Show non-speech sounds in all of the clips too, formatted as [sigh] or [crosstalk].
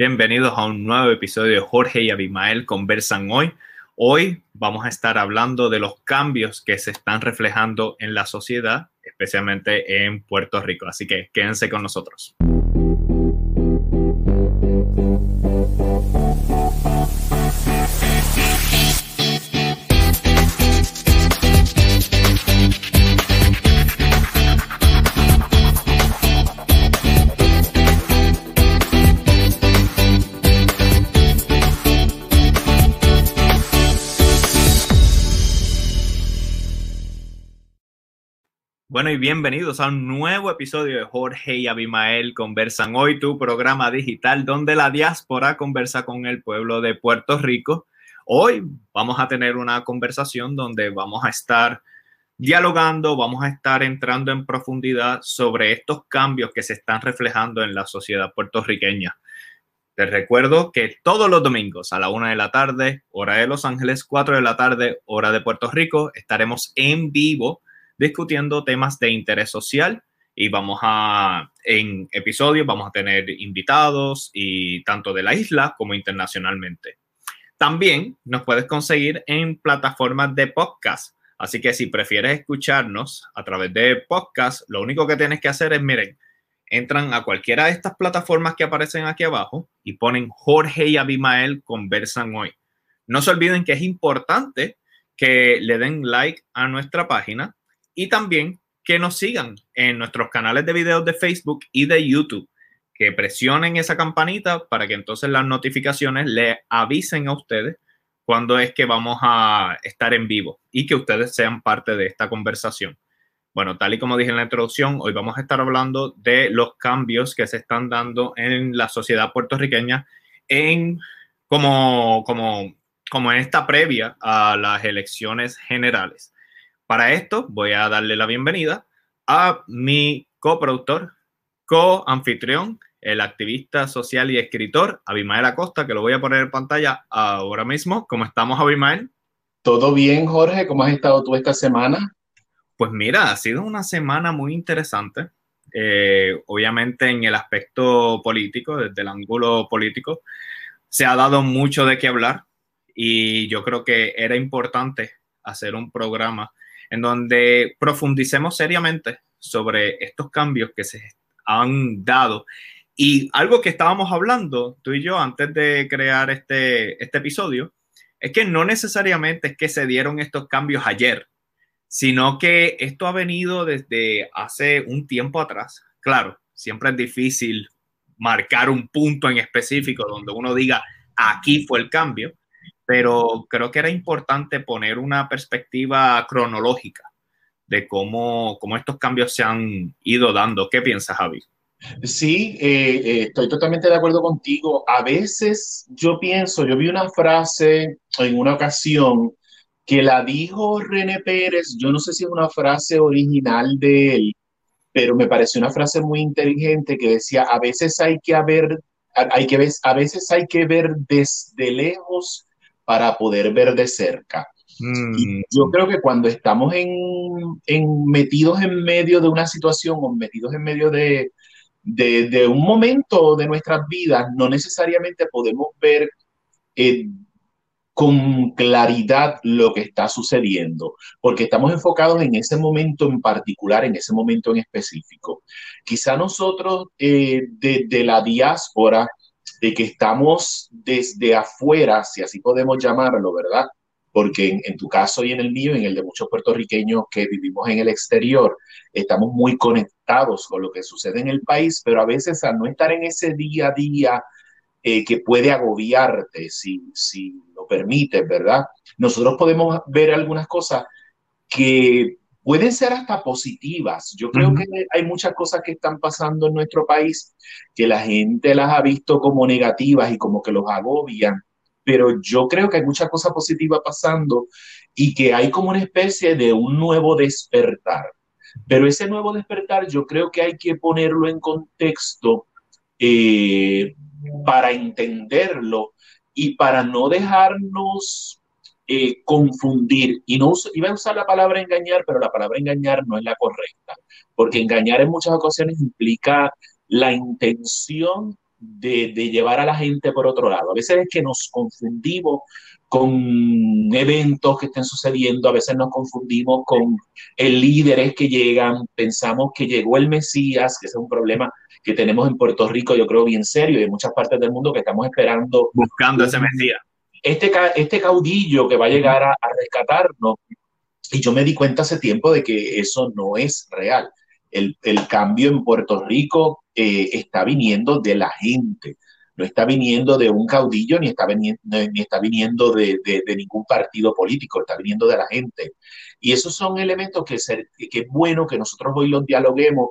Bienvenidos a un nuevo episodio Jorge y Abimael Conversan Hoy. Hoy vamos a estar hablando de los cambios que se están reflejando en la sociedad, especialmente en Puerto Rico. Así que quédense con nosotros. Y bienvenidos a un nuevo episodio de Jorge y Abimael Conversan Hoy, tu programa digital donde la diáspora conversa con el pueblo de Puerto Rico. Hoy vamos a tener una conversación donde vamos a estar dialogando, vamos a estar entrando en profundidad sobre estos cambios que se están reflejando en la sociedad puertorriqueña. Te recuerdo que todos los domingos a la una de la tarde, hora de Los Ángeles, cuatro de la tarde, hora de Puerto Rico, estaremos en vivo discutiendo temas de interés social y vamos a, en episodios, vamos a tener invitados y tanto de la isla como internacionalmente. También nos puedes conseguir en plataformas de podcast. Así que si prefieres escucharnos a través de podcast, lo único que tienes que hacer es, miren, entran a cualquiera de estas plataformas que aparecen aquí abajo y ponen Jorge y Abimael conversan hoy. No se olviden que es importante que le den like a nuestra página y también que nos sigan en nuestros canales de videos de Facebook y de YouTube, que presionen esa campanita para que entonces las notificaciones le avisen a ustedes cuando es que vamos a estar en vivo y que ustedes sean parte de esta conversación. Bueno, tal y como dije en la introducción, hoy vamos a estar hablando de los cambios que se están dando en la sociedad puertorriqueña en como, como, como en esta previa a las elecciones generales. Para esto voy a darle la bienvenida a mi coproductor, co-anfitrión, el activista social y escritor Abimael Acosta, que lo voy a poner en pantalla ahora mismo. ¿Cómo estamos, Abimael? Todo bien, Jorge. ¿Cómo has estado tú esta semana? Pues mira, ha sido una semana muy interesante. Eh, obviamente en el aspecto político, desde el ángulo político, se ha dado mucho de qué hablar y yo creo que era importante hacer un programa en donde profundicemos seriamente sobre estos cambios que se han dado. Y algo que estábamos hablando tú y yo antes de crear este, este episodio, es que no necesariamente es que se dieron estos cambios ayer, sino que esto ha venido desde hace un tiempo atrás. Claro, siempre es difícil marcar un punto en específico donde uno diga, aquí fue el cambio, pero creo que era importante poner una perspectiva cronológica de cómo, cómo estos cambios se han ido dando. ¿Qué piensas, Javi? Sí, eh, eh, estoy totalmente de acuerdo contigo. A veces yo pienso, yo vi una frase en una ocasión que la dijo René Pérez, yo no sé si es una frase original de él, pero me pareció una frase muy inteligente que decía, a veces hay que haber, hay que a veces hay que ver desde lejos para poder ver de cerca. Mm. yo creo que cuando estamos en, metidos en medio de una situación o metidos en medio de, de, un momento de nuestras vidas, no necesariamente podemos ver eh, con claridad lo que está sucediendo, porque estamos enfocados en ese momento en particular, en ese momento en específico. Quizá nosotros eh, de la diáspora, de que estamos desde afuera, si así podemos llamarlo, ¿verdad? Porque en, tu caso y en el mío, en el de muchos puertorriqueños que vivimos en el exterior, estamos muy conectados con lo que sucede en el país, pero a veces al no estar en ese día a día eh, que puede agobiarte, si, si lo permites, ¿verdad? Nosotros podemos ver algunas cosas que pueden ser hasta positivas. Yo creo que hay muchas cosas que están pasando en nuestro país que la gente las ha visto como negativas y como que los agobian, pero yo creo que hay muchas cosas positivas pasando y que hay como una especie de un nuevo despertar. Pero ese nuevo despertar yo creo que hay que ponerlo en contexto eh, para entenderlo y para no dejarnos eh, confundir, y no iba a usar la palabra engañar, pero la palabra engañar no es la correcta, porque engañar en muchas ocasiones implica la intención de, de, llevar a la gente por otro lado. A veces es que nos confundimos con eventos que estén sucediendo, a veces nos confundimos con el líderes que llegan, pensamos que llegó el Mesías, que ese es un problema que tenemos en Puerto Rico, yo creo bien serio, y en muchas partes del mundo que estamos esperando. Buscando ese Mesías. Este, este caudillo que va a llegar a, a rescatarnos, y yo me di cuenta hace tiempo de que eso no es real. El, el cambio en Puerto Rico eh, está viniendo de la gente no está viniendo de un caudillo ni está viniendo, ni está viniendo de, de, de, ningún partido político, está viniendo de la gente. Y esos son elementos que, ser, que es bueno que nosotros hoy los dialoguemos,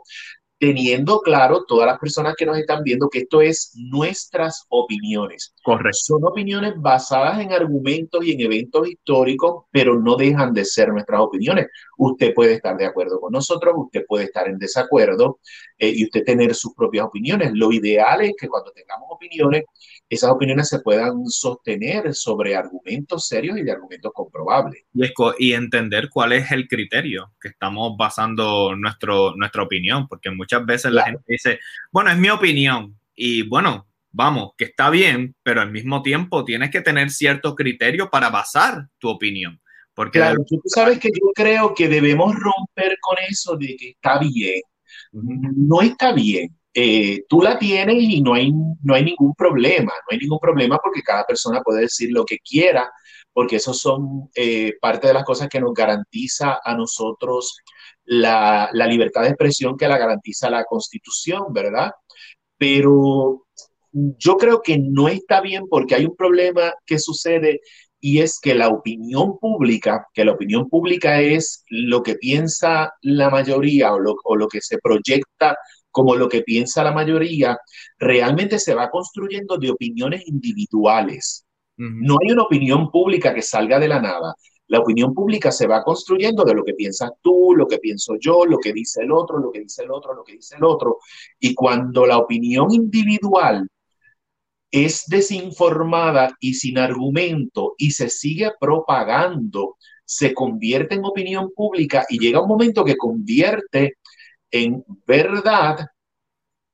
teniendo claro todas las personas que nos están viendo que esto es nuestras opiniones. Correcto. Son opiniones basadas en argumentos y en eventos históricos, pero no dejan de ser nuestras opiniones. Usted puede estar de acuerdo con nosotros, usted puede estar en desacuerdo eh, y usted tener sus propias opiniones. Lo ideal es que cuando tengamos opiniones, esas opiniones se puedan sostener sobre argumentos serios y de argumentos comprobables. Y, y entender cuál es el criterio que estamos basando nuestro, nuestra opinión, porque muchas veces claro. la gente dice, bueno, es mi opinión, y bueno, vamos, que está bien, pero al mismo tiempo tienes que tener cierto criterio para basar tu opinión. Porque claro, tú sabes que yo creo que debemos romper con eso de que está bien. No está bien eh, tú la tienes y no hay, no hay ningún problema, no hay ningún problema porque cada persona puede decir lo que quiera, porque eso son eh, parte de las cosas que nos garantiza a nosotros la, la, libertad de expresión que la garantiza la Constitución, ¿verdad? Pero yo creo que no está bien porque hay un problema que sucede y es que la opinión pública, que la opinión pública es lo que piensa la mayoría o lo, o lo que se proyecta como lo que piensa la mayoría, realmente se va construyendo de opiniones individuales. Uh -huh. No hay una opinión pública que salga de la nada. La opinión pública se va construyendo de lo que piensas tú, lo que pienso yo, lo que dice el otro, lo que dice el otro, lo que dice el otro. Y cuando la opinión individual es desinformada y sin argumento y se sigue propagando, se convierte en opinión pública y llega un momento que convierte en verdad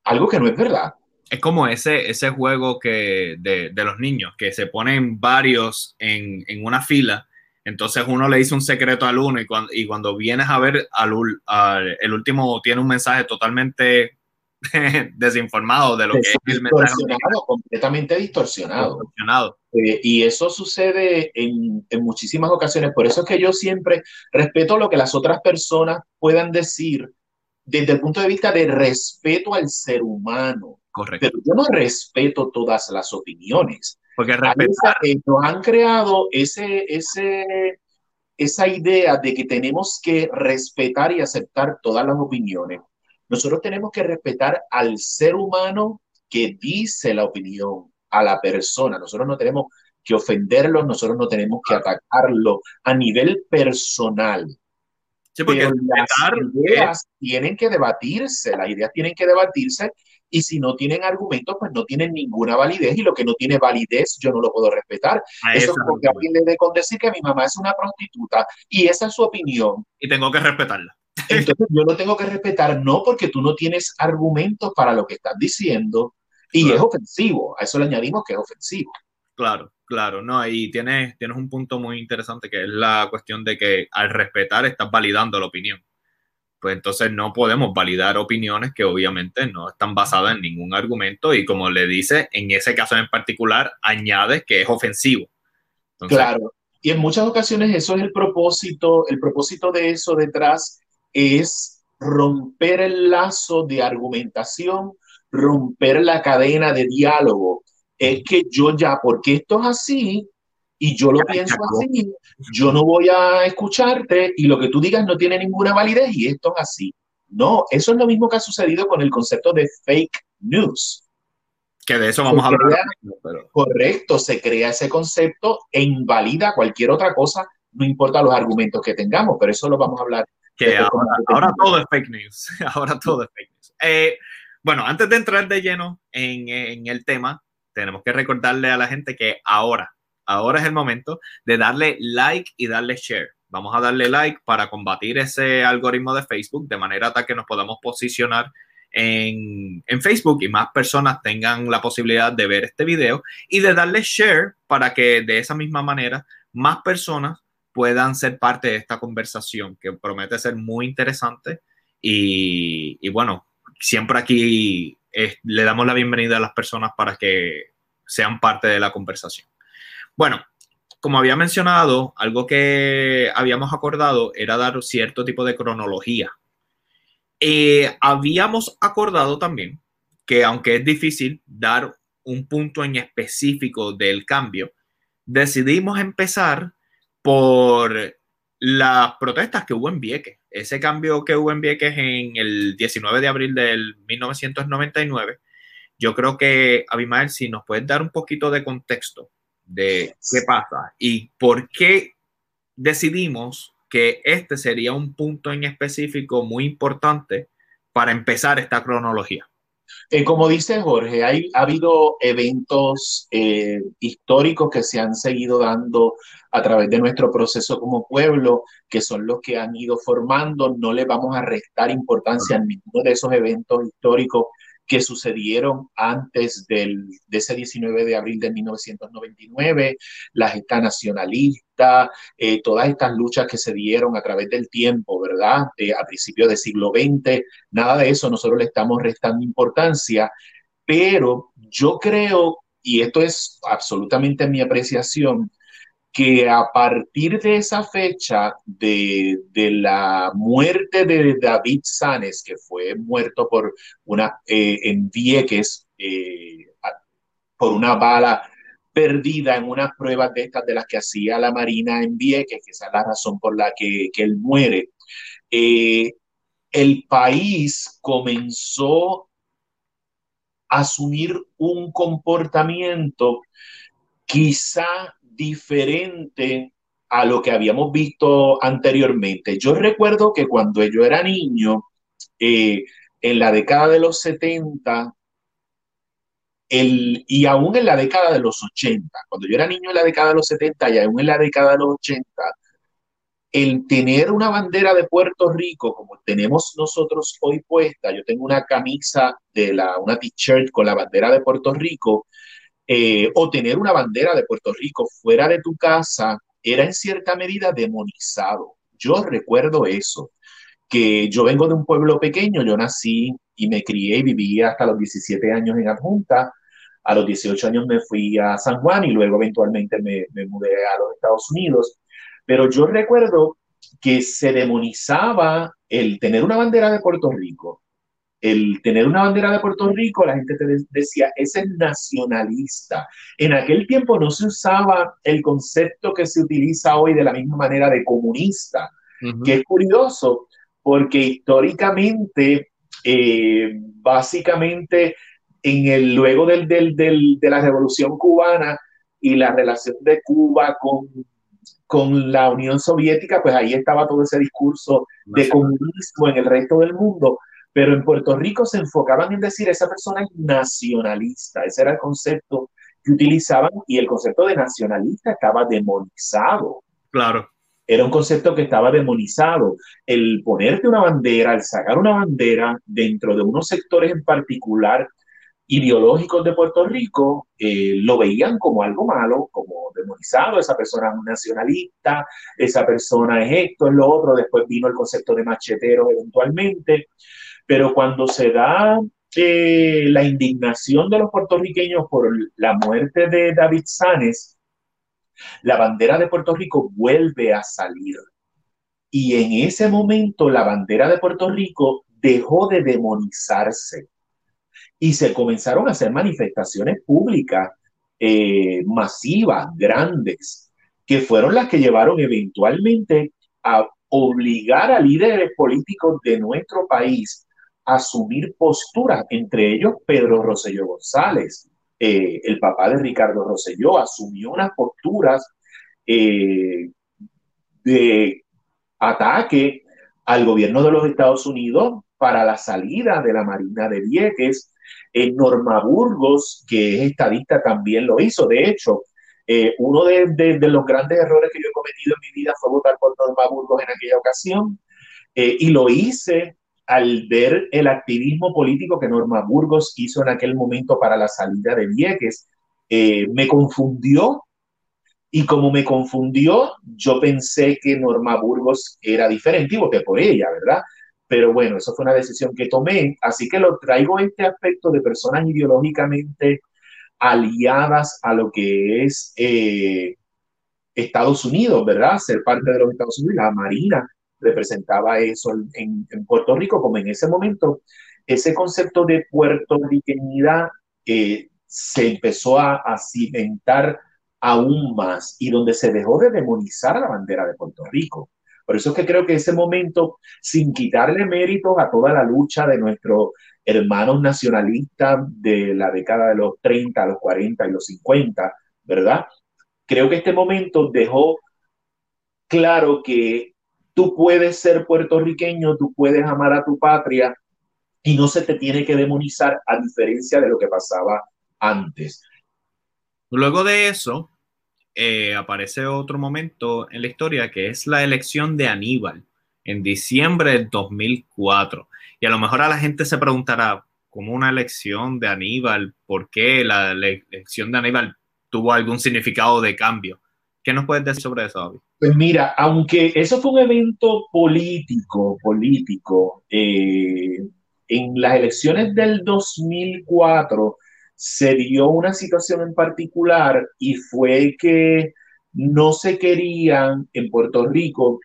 algo que no es verdad. Es como ese, ese juego que de, de los niños, que se ponen varios en, en, una fila, entonces uno le dice un secreto al uno y cuando, y cuando vienes a ver al, el último tiene un mensaje totalmente [laughs] desinformado de lo que es el mensaje. completamente distorsionado. distorsionado. Eh, y eso sucede en, en, muchísimas ocasiones. Por eso es que yo siempre respeto lo que las otras personas puedan decir desde el punto de vista de respeto al ser humano. Correcto. Pero yo no respeto todas las opiniones. Porque respetar... Eh, nos han creado ese, ese, esa idea de que tenemos que respetar y aceptar todas las opiniones. Nosotros tenemos que respetar al ser humano que dice la opinión, a la persona. Nosotros no tenemos que ofenderlo, nosotros no tenemos que atacarlo a nivel personal. Sí, porque Pero las ideas es... tienen que debatirse, las ideas tienen que debatirse y si no tienen argumentos, pues no tienen ninguna validez y lo que no tiene validez yo no lo puedo respetar. Eso, es porque alguien le dé con decir que mi mamá es una prostituta y esa es su opinión. Y tengo que respetarla. Entonces yo lo tengo que respetar no porque tú no tienes argumentos para lo que estás diciendo y claro. es ofensivo, a eso le añadimos que es ofensivo. Claro, claro, no, y tienes, tienes un punto muy interesante que es la cuestión de que al respetar estás validando la opinión. Pues entonces no podemos validar opiniones que obviamente no están basadas en ningún argumento y como le dice, en ese caso en particular, añades que es ofensivo. Entonces, claro, y en muchas ocasiones eso es el propósito, el propósito de eso detrás es romper el lazo de argumentación, romper la cadena de diálogo es que yo ya, porque esto es así y yo lo ya, pienso así, yo no voy a escucharte y lo que tú digas no tiene ninguna validez y esto es así. No, eso es lo mismo que ha sucedido con el concepto de fake news. Que de eso vamos se a hablar. Crea, pero... Correcto, se crea ese concepto e invalida cualquier otra cosa, no importa los argumentos que tengamos, pero eso lo vamos a hablar. Que ahora, ahora todo es fake news, [laughs] ahora todo es fake news. Eh, bueno, antes de entrar de lleno en, en el tema, tenemos que recordarle a la gente que ahora, ahora es el momento de darle like y darle share. Vamos a darle like para combatir ese algoritmo de Facebook de manera tal que nos podamos posicionar en, en, Facebook y más personas tengan la posibilidad de ver este video y de darle share para que de esa misma manera más personas puedan ser parte de esta conversación que promete ser muy interesante y, y bueno, siempre aquí le damos la bienvenida a las personas para que sean parte de la conversación. Bueno, como había mencionado, algo que habíamos acordado era dar cierto tipo de cronología. Eh, habíamos acordado también que aunque es difícil dar un punto en específico del cambio, decidimos empezar por las protestas que hubo en Vieques. Ese cambio que hubo en Vieques en el 19 de abril del 1999, yo creo que, Abimael, si nos puedes dar un poquito de contexto de qué pasa y por qué decidimos que este sería un punto en específico muy importante para empezar esta cronología. Eh, como dice Jorge, hay, ha habido eventos eh, históricos que se han seguido dando a través de nuestro proceso como pueblo, que son los que han ido formando. No le vamos a restar importancia a ninguno de esos eventos históricos que sucedieron antes del, de ese 19 de abril de 1999, la gesta nacionalista, eh, todas estas luchas que se dieron a través del tiempo, ¿verdad? Eh, a principios del siglo XX, nada de eso nosotros le estamos restando importancia, pero yo creo, y esto es absolutamente mi apreciación, que a partir de esa fecha de, la muerte de David Sanes, que fue muerto por una, eh, en Vieques eh, por una bala perdida en unas pruebas de estas de las que hacía la Marina en Vieques, que esa es la razón por la que, él muere, eh, el país comenzó a asumir un comportamiento quizá diferente a lo que habíamos visto anteriormente. Yo recuerdo que cuando yo era niño, eh, en la década de los 70, el, y aún en la década de los 80, cuando yo era niño en la década de los 70 y aún en la década de los 80, el tener una bandera de Puerto Rico como tenemos nosotros hoy puesta, yo tengo una camisa de la, una t-shirt con la bandera de Puerto Rico, eh, o tener una bandera de Puerto Rico fuera de tu casa era en cierta medida demonizado. Yo recuerdo eso, que yo vengo de un pueblo pequeño, yo nací y me crié y viví hasta los 17 años en Adjunta. A los 18 años me fui a San Juan y luego eventualmente me, me mudé a los Estados Unidos. Pero yo recuerdo que se demonizaba el tener una bandera de Puerto Rico el tener una bandera de Puerto Rico, la gente te decía, ese es nacionalista. En aquel tiempo no se usaba el concepto que se utiliza hoy de la misma manera de comunista, que es curioso porque históricamente, eh, básicamente, en el, luego del, de la revolución cubana y la relación de Cuba con, con la Unión Soviética, pues ahí estaba todo ese discurso de comunismo en el resto del mundo pero en Puerto Rico se enfocaban en decir esa persona es nacionalista, ese era el concepto que utilizaban y el concepto de nacionalista estaba demonizado. Claro. Era un concepto que estaba demonizado. El ponerte una bandera, el sacar una bandera dentro de unos sectores en particular ideológicos de Puerto Rico, eh, lo veían como algo malo, como demonizado, esa persona es un nacionalista, esa persona es esto, es lo otro, después vino el concepto de machetero eventualmente, pero cuando se da eh, la indignación de los puertorriqueños por la muerte de David Sanes, la bandera de Puerto Rico vuelve a salir. Y en ese momento la bandera de Puerto Rico dejó de demonizarse y se comenzaron a hacer manifestaciones públicas eh, masivas, grandes, que fueron las que llevaron eventualmente a obligar a líderes políticos de nuestro país asumir posturas, entre ellos Pedro Rosselló González, eh, el papá de Ricardo Rosselló, asumió unas posturas eh, de ataque al gobierno de los Estados Unidos para la salida de la Marina de Vieques. En Norma Burgos, que es estadista, también lo hizo. De hecho, eh, uno de, los grandes errores que yo he cometido en mi vida fue votar por Norma Burgos en aquella ocasión. y lo hice al ver el activismo político que Norma Burgos hizo en aquel momento para la salida de Vieques, eh, me confundió y como me confundió, yo pensé que Norma Burgos era diferente y voté por ella, ¿verdad? Pero bueno, eso fue una decisión que tomé, así que lo traigo este aspecto de personas ideológicamente aliadas a lo que es eh, Estados Unidos, ¿verdad? Ser parte de los Estados Unidos, la Marina representaba eso en, Puerto Rico, como en ese momento, ese concepto de puertorriqueñidad eh, se empezó a, a cimentar aún más y donde se dejó de demonizar la bandera de Puerto Rico. Por eso es que creo que ese momento, sin quitarle méritos a toda la lucha de nuestros hermanos nacionalistas de la década de los 30, los 40 y los 50, ¿verdad? Creo que este momento dejó claro que tú puedes ser puertorriqueño, tú puedes amar a tu patria y no se te tiene que demonizar a diferencia de lo que pasaba antes. Luego de eso, eh, aparece otro momento en la historia que es la elección de Aníbal en diciembre del 2004. Y a lo mejor a la gente se preguntará, ¿cómo una elección de Aníbal? ¿Por qué la, elección de Aníbal tuvo algún significado de cambio? ¿Qué nos puedes decir sobre eso, David? Pues mira, aunque eso fue un evento político, político, eh, en las elecciones del 2004 se dio una situación en particular y fue que no se querían en Puerto Rico,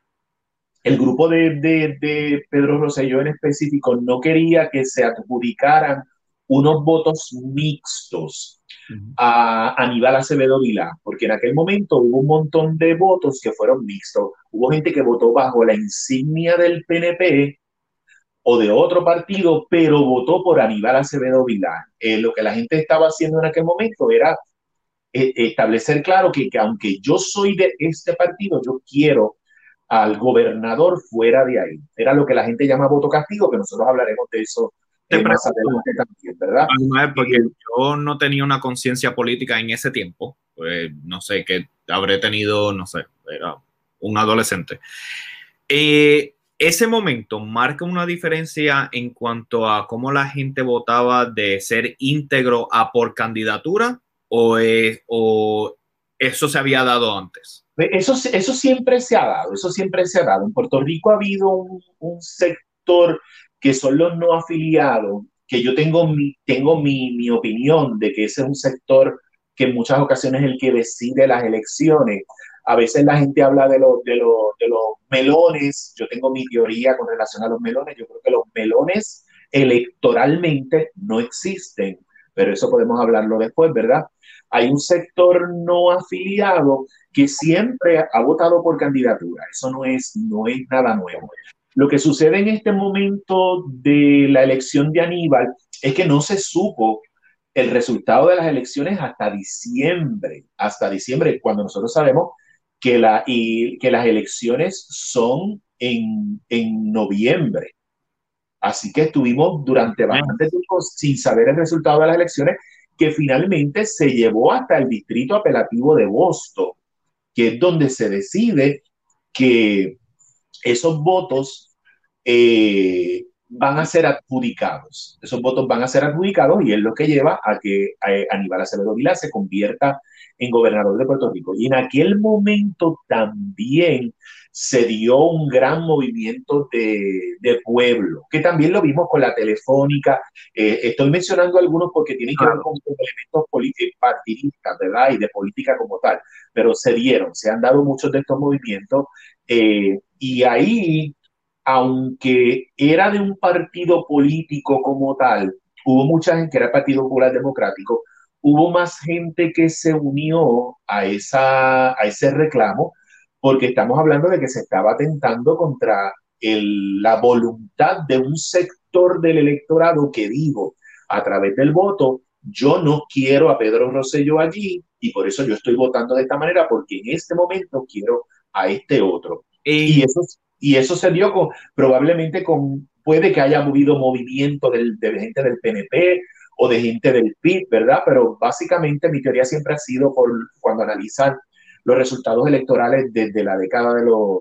el grupo de, de, Pedro Rosselló en específico no quería que se adjudicaran unos votos mixtos a Aníbal Acevedo Vilá, porque en aquel momento hubo un montón de votos que fueron mixtos. Hubo gente que votó bajo la insignia del PNP o de otro partido, pero votó por Aníbal Acevedo Vilán. Eh, lo que la gente estaba haciendo en aquel momento era eh, establecer claro que, que, aunque yo soy de este partido, yo quiero al gobernador fuera de ahí. Era lo que la gente llama voto castigo, que nosotros hablaremos de eso adelante también, ¿verdad? Porque yo no tenía una conciencia política en ese tiempo, pues no sé, que habré tenido, no sé, era un adolescente. Eh, ese momento marca una diferencia en cuanto a cómo la gente votaba de ser íntegro a por candidatura o, o eso se había dado antes? Eso, eso siempre se ha dado, eso siempre se ha dado. En Puerto Rico ha habido un, sector que son los no afiliados, que yo tengo, mi, tengo mi, mi opinión de que ese es un sector que en muchas ocasiones es el que decide las elecciones, a veces la gente habla de, los de, de los melones. Yo tengo mi teoría con relación a los melones. Yo creo que los melones electoralmente no existen, pero eso podemos hablarlo después, ¿verdad? Hay un sector no afiliado que siempre ha votado por candidatura. Eso no es, no es nada nuevo. Lo que sucede en este momento de la elección de Aníbal es que no se supo el resultado de las elecciones hasta diciembre, hasta diciembre, cuando nosotros sabemos que, la, y, que las elecciones son en, en noviembre. Así que estuvimos durante bastante tiempo sin saber el resultado de las elecciones, que finalmente se llevó hasta el distrito apelativo de Boston, que es donde se decide que esos votos eh, van a ser adjudicados. Esos votos van a ser adjudicados y es lo que lleva a que eh, Aníbal Acevedo Vilá se convierta en gobernador de Puerto Rico. Y en aquel momento también se dio un gran movimiento de, de pueblo, que también lo vimos con la telefónica. Eh, estoy mencionando algunos porque tienen que ver con elementos partidistas, ¿verdad? Y de política como tal, pero se dieron, se han dado muchos de estos movimientos. Eh, y ahí aunque era de un partido político como tal, hubo mucha gente que era el Partido Popular Democrático, hubo más gente que se unió a, esa, a ese reclamo, porque estamos hablando de que se estaba atentando contra la voluntad de un sector del electorado que dijo a través del voto, yo no quiero a Pedro Rosselló allí y por eso yo estoy votando de esta manera, porque en este momento quiero a este otro. Y eso y eso se dio con, probablemente con, puede que haya habido movimiento del, de gente del PNP o de gente del PIB, ¿verdad? Pero básicamente mi teoría siempre ha sido por cuando analizan los resultados electorales desde la década de los,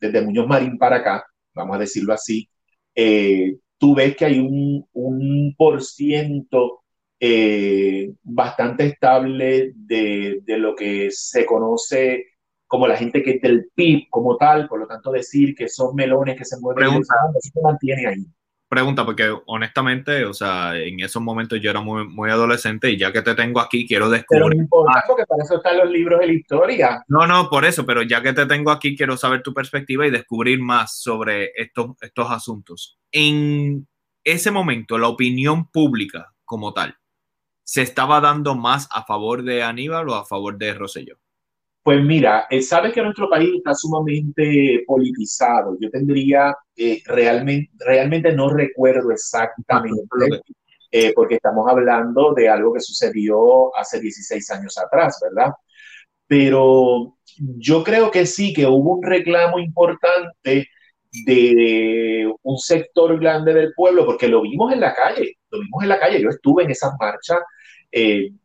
desde Muñoz Marín para acá, vamos a decirlo así, eh, tú ves que hay un, un por ciento eh, bastante estable de, de, lo que se conoce como la gente que es del PIB como tal, por lo tanto decir que son melones que se mueven, Pregunta. se mantiene ahí pregunta, porque honestamente, o sea, en esos momentos yo era muy, muy adolescente y ya que te tengo aquí, quiero descubrir. Pero no importa, porque para eso están los libros de la historia. No, no, por eso, pero ya que te tengo aquí, quiero saber tu perspectiva y descubrir más sobre estos, estos asuntos. En ese momento, la opinión pública como tal, ¿se estaba dando más a favor de Aníbal o a favor de Rosselló? Pues mira, eh, sabes que nuestro país está sumamente politizado. Yo tendría, eh, realmente, realmente no recuerdo exactamente, eh, porque estamos hablando de algo que sucedió hace 16 años atrás, ¿verdad? Pero yo creo que sí, que hubo un reclamo importante de un sector grande del pueblo, porque lo vimos en la calle, lo vimos en la calle. Yo estuve en esa marcha,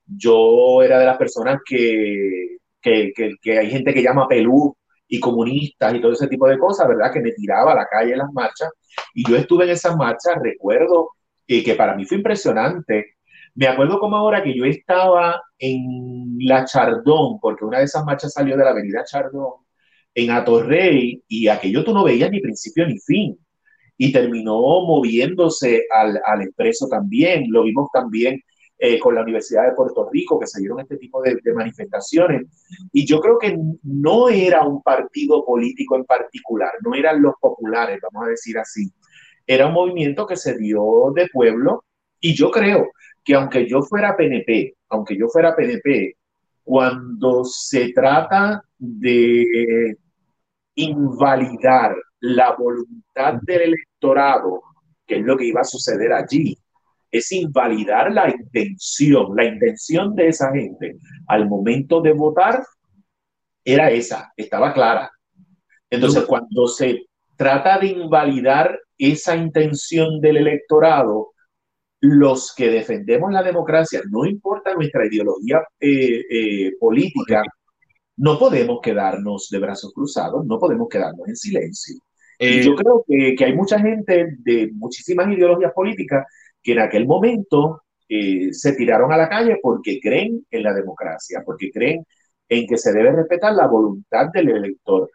yo era de las personas que que, que, hay gente que llama pelú y comunistas y todo ese tipo de cosas, ¿verdad? Que me tiraba a la calle en las marchas. Y yo estuve en esas marchas, recuerdo eh, que para mí fue impresionante. Me acuerdo como ahora que yo estaba en la Chardón, porque una de esas marchas salió de la avenida Chardón, en Atorrey, y aquello tú no veías ni principio ni fin. Y terminó moviéndose al, al expreso también. Lo vimos también eh, con la Universidad de Puerto Rico, que se dieron este tipo de, manifestaciones. Y yo creo que no era un partido político en particular, no eran los populares, vamos a decir así. Era un movimiento que se dio de pueblo y yo creo que aunque yo fuera PNP, aunque yo fuera PNP, cuando se trata de invalidar la voluntad del electorado, que es lo que iba a suceder allí, es invalidar la intención. La intención de esa gente al momento de votar era esa, estaba clara. Entonces, cuando se trata de invalidar esa intención del electorado, los que defendemos la democracia, no importa nuestra ideología eh, eh, política, no podemos quedarnos de brazos cruzados, no podemos quedarnos en silencio. Eh, y yo creo que, que, hay mucha gente de muchísimas ideologías políticas que en aquel momento eh, se tiraron a la calle porque creen en la democracia, porque creen en que se debe respetar la voluntad del elector.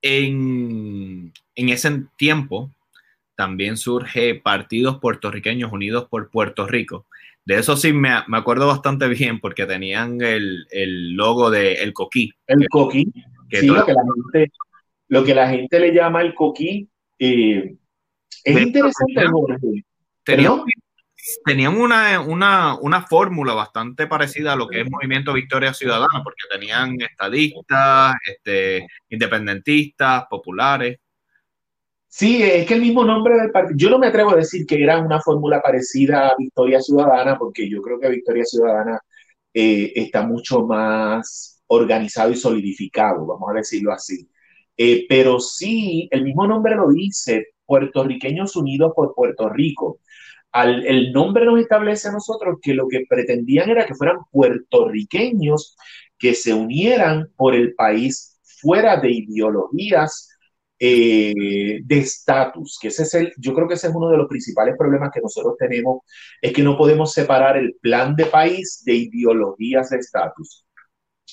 En, en ese tiempo también surge Partidos Puertorriqueños Unidos por Puerto Rico. De eso sí me, me acuerdo bastante bien porque tenían el, el logo de El Coquí. El Coquí, que sí, lo, que la gente, lo que la gente le llama el Coquí. Eh, es interesante. Tenían, tenían una, una, una, fórmula bastante parecida a lo que es Movimiento Victoria Ciudadana, porque tenían estadistas, este, independentistas, populares. Sí, es que el mismo nombre del partido, yo no me atrevo a decir que era una fórmula parecida a Victoria Ciudadana, porque yo creo que Victoria Ciudadana eh, está mucho más organizado y solidificado, vamos a decirlo así. Eh, pero sí, el mismo nombre lo dice, Puertorriqueños Unidos por Puerto Rico el nombre nos establece a nosotros que lo que pretendían era que fueran puertorriqueños que se unieran por el país fuera de ideologías eh, de estatus, que ese es el, yo creo que ese es uno de los principales problemas que nosotros tenemos, es que no podemos separar el plan de país de ideologías de estatus.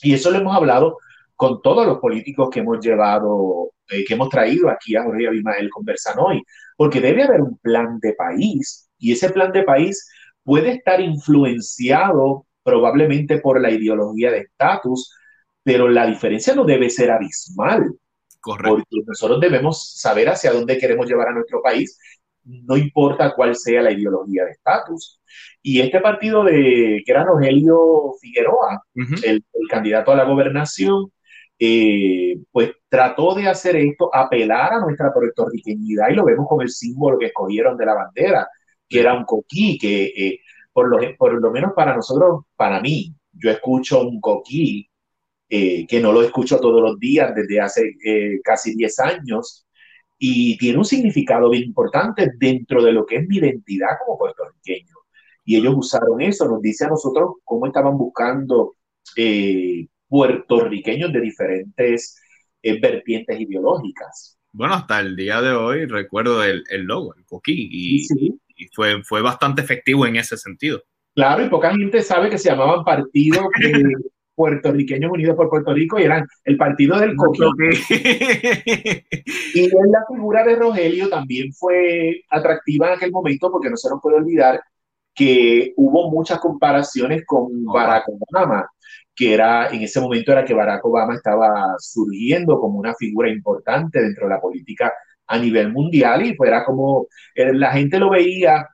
Y eso lo hemos hablado con todos los políticos que hemos llevado, eh, que hemos traído aquí a Jorge Abimael conversan hoy, porque debe haber un plan de país y ese plan de país puede estar influenciado probablemente por la ideología de estatus, pero la diferencia no debe ser abismal. Correcto. Porque nosotros debemos saber hacia dónde queremos llevar a nuestro país, no importa cuál sea la ideología de estatus. Y este partido de que era Rogelio Figueroa, uh -huh. el, el, candidato a la gobernación, eh, pues trató de hacer esto, apelar a nuestra puertorriqueñidad y lo vemos con el símbolo que escogieron de la bandera, que era un coquí, que eh, por, lo, por lo menos para nosotros, para mí, yo escucho un coquí eh, que no lo escucho todos los días desde hace casi 10 años y tiene un significado bien importante dentro de lo que es mi identidad como puertorriqueño. Y ellos usaron eso, nos dice a nosotros cómo estaban buscando puertorriqueños de diferentes eh, vertientes ideológicas. Bueno, hasta el día de hoy recuerdo el, el logo, el coquí, y, y, fue, fue bastante efectivo en ese sentido. Claro, y poca gente sabe que se llamaban Partido [laughs] Puertorriqueños Unidos por Puerto Rico y eran el Partido del Coquí. y la figura de Rogelio también fue atractiva en aquel momento porque no se nos puede olvidar que hubo muchas comparaciones con Barack Obama, que era en ese momento era que Barack Obama estaba surgiendo como una figura importante dentro de la política a nivel mundial y fuera como eh, la gente lo veía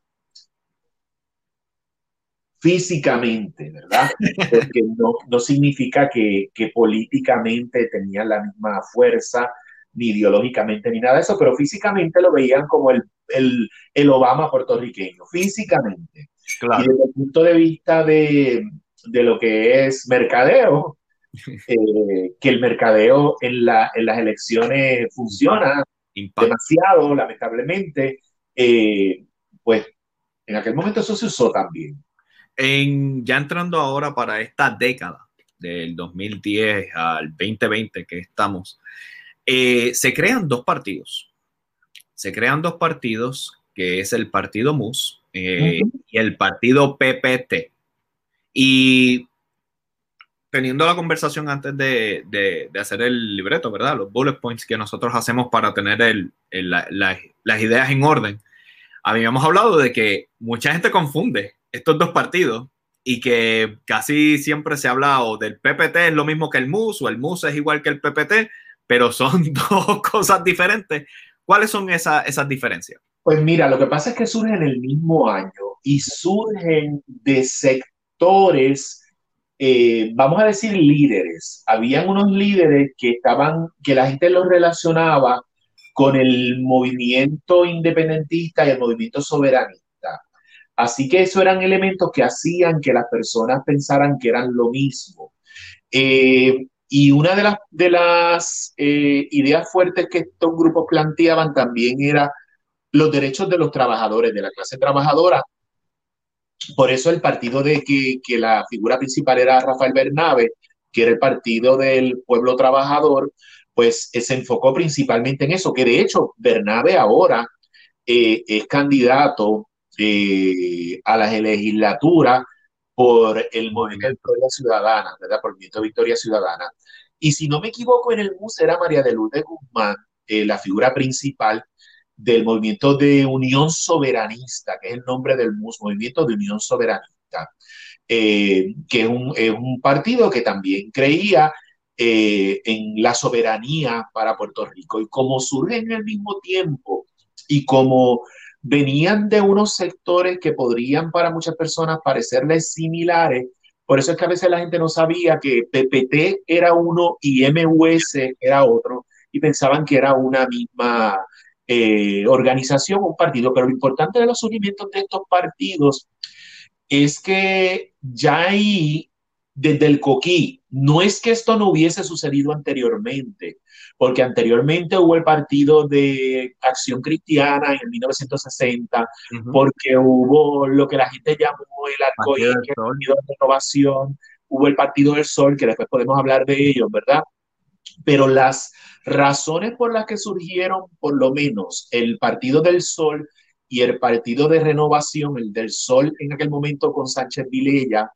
físicamente, ¿verdad? [laughs] Porque no, no significa que, que, políticamente tenían la misma fuerza, ni ideológicamente, ni nada de eso, pero físicamente lo veían como el, el, el Obama puertorriqueño, físicamente. Y desde el punto de vista de, de lo que es mercadeo, [laughs] eh, que el mercadeo en, la, en las elecciones funciona demasiado, lamentablemente, eh, pues en aquel momento eso se usó también. En, ya entrando ahora para esta década, del 2010 al 2020 que estamos, eh, se crean dos partidos. Se crean dos partidos, que es el partido MUS y el partido PPT. Y teniendo la conversación antes de, de, hacer el libreto, ¿verdad? Los bullet points que nosotros hacemos para tener el, las ideas en orden. Habíamos hablado de que mucha gente confunde estos dos partidos y que casi siempre se habla o del PPT es lo mismo que el MUS o el MUS es igual que el PPT, pero son [laughs] dos cosas diferentes. ¿Cuáles son esas diferencias? Pues mira, lo que pasa es que surgen el mismo año y surgen de sectores, eh, vamos a decir líderes. Habían unos líderes que estaban, que la gente los relacionaba con el movimiento independentista y el movimiento soberanista. Así que eso eran elementos que hacían que las personas pensaran que eran lo mismo. Eh, y una de las, de las eh, ideas fuertes que estos grupos planteaban también era los derechos de los trabajadores, de la clase trabajadora. Por eso el partido de que, que la figura principal era Rafael Bernabe, que era el partido del pueblo trabajador, pues se enfocó principalmente en eso, que de hecho Bernabe ahora eh, es candidato eh, a la legislatura por el movimiento Victoria Ciudadana, ¿verdad? Por el movimiento Victoria Ciudadana. Y si no me equivoco, en el MUS era María de Lourdes Guzmán, eh, la figura principal del movimiento de Unión Soberanista, que es el nombre del Movimiento de Unión Soberanista, eh, que es un, es un, partido que también creía en la soberanía para Puerto Rico. Y como surge en el mismo tiempo y como venían de unos sectores que podrían para muchas personas parecerles similares. Por eso es que a veces la gente no sabía que PPT era uno y MUS era otro y pensaban que era una misma eh, organización, un partido. Pero lo importante de los surgimientos de estos partidos es que ya ahí, desde el coquí, no es que esto no hubiese sucedido anteriormente, porque anteriormente hubo el partido de Acción Cristiana en 1960, porque hubo lo que la gente llamó el arcoíris, el partido de renovación, hubo el Partido del Sol, que después podemos hablar de ellos, ¿verdad? Pero las razones por las que surgieron, por lo menos, el Partido del Sol y el Partido de Renovación, el del Sol en aquel momento con Sánchez Vilella,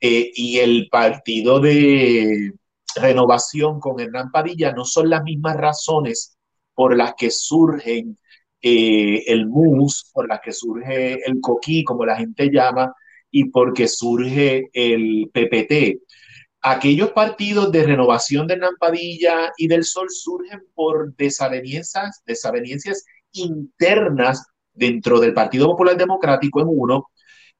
eh, y el Partido de renovación con Hernán Padilla no son las mismas razones por las que surgen eh, el MUS, por las que surge el COQUI, como la gente llama, y porque surge el PPT. Aquellos partidos de renovación de Hernán Padilla y del Sol surgen por desavenencias, desavenencias internas dentro del Partido Popular Democrático en uno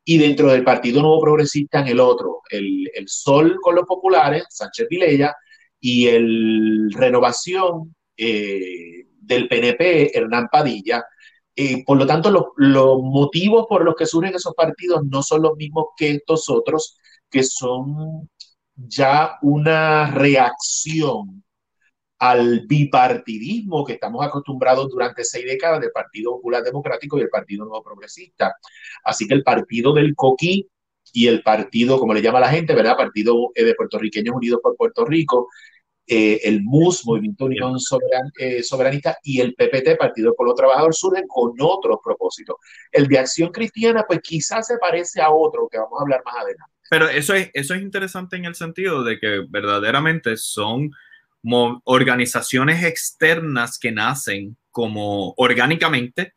y dentro del Partido Nuevo Progresista en el otro, el, Sol con los populares, Sánchez Vilella, y el Renovación eh, del PNP, Hernán Padilla. Eh, por lo tanto, los motivos por los que surgen esos partidos no son los mismos que estos otros, que son ya una reacción al bipartidismo que estamos acostumbrados durante seis décadas del Partido Popular Democrático y el Partido Nuevo Progresista. Así que el partido del Coquí y el partido, como le llama la gente, ¿verdad? Partido eh, de Puertorriqueños Unidos por Puerto Rico, eh, el MUS, Movimiento Unión eh, Soberanista, y el PPT, Partido Pueblo Trabajador, surgen con otros propósitos. El de Acción Cristiana, pues quizás se parece a otro que vamos a hablar más adelante. Pero eso es, eso es interesante en el sentido de que verdaderamente son organizaciones externas que nacen como orgánicamente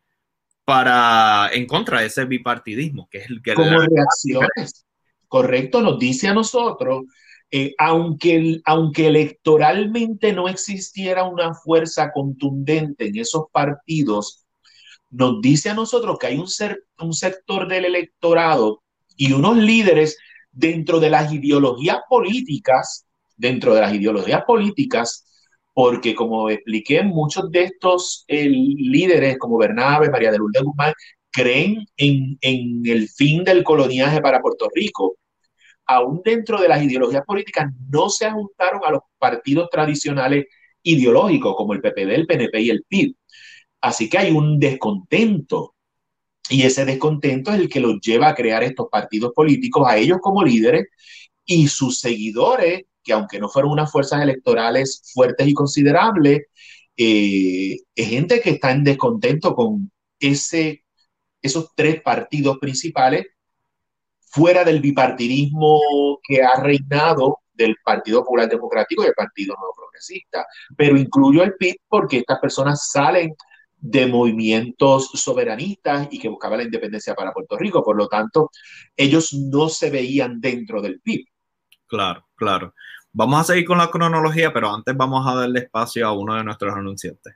para en contra de ese bipartidismo, que es el que... Como reacciones, correcto, nos dice a nosotros eh, aunque, aunque electoralmente no existiera una fuerza contundente en esos partidos, nos dice a nosotros que hay un, ser, un sector del electorado y unos líderes dentro de las ideologías políticas, dentro de las ideologías políticas, porque como expliqué, muchos de estos eh, líderes como Bernabe, María de Lourdes Guzmán, creen en, en el fin del coloniaje para Puerto Rico aún dentro de las ideologías políticas, no se ajustaron a los partidos tradicionales ideológicos como el PPD, el PNP y el PIB. Así que hay un descontento y ese descontento es el que los lleva a crear estos partidos políticos, a ellos como líderes y sus seguidores, que aunque no fueron unas fuerzas electorales fuertes y considerables, eh, es gente que está en descontento con ese, esos tres partidos principales fuera del bipartidismo que ha reinado del Partido Popular Democrático y el Partido Nuevo Progresista. Pero incluyo el PIB porque estas personas salen de movimientos soberanistas y que buscaban la independencia para Puerto Rico. Por lo tanto, ellos no se veían dentro del PIB. Claro, claro. Vamos a seguir con la cronología, pero antes vamos a darle espacio a uno de nuestros anunciantes.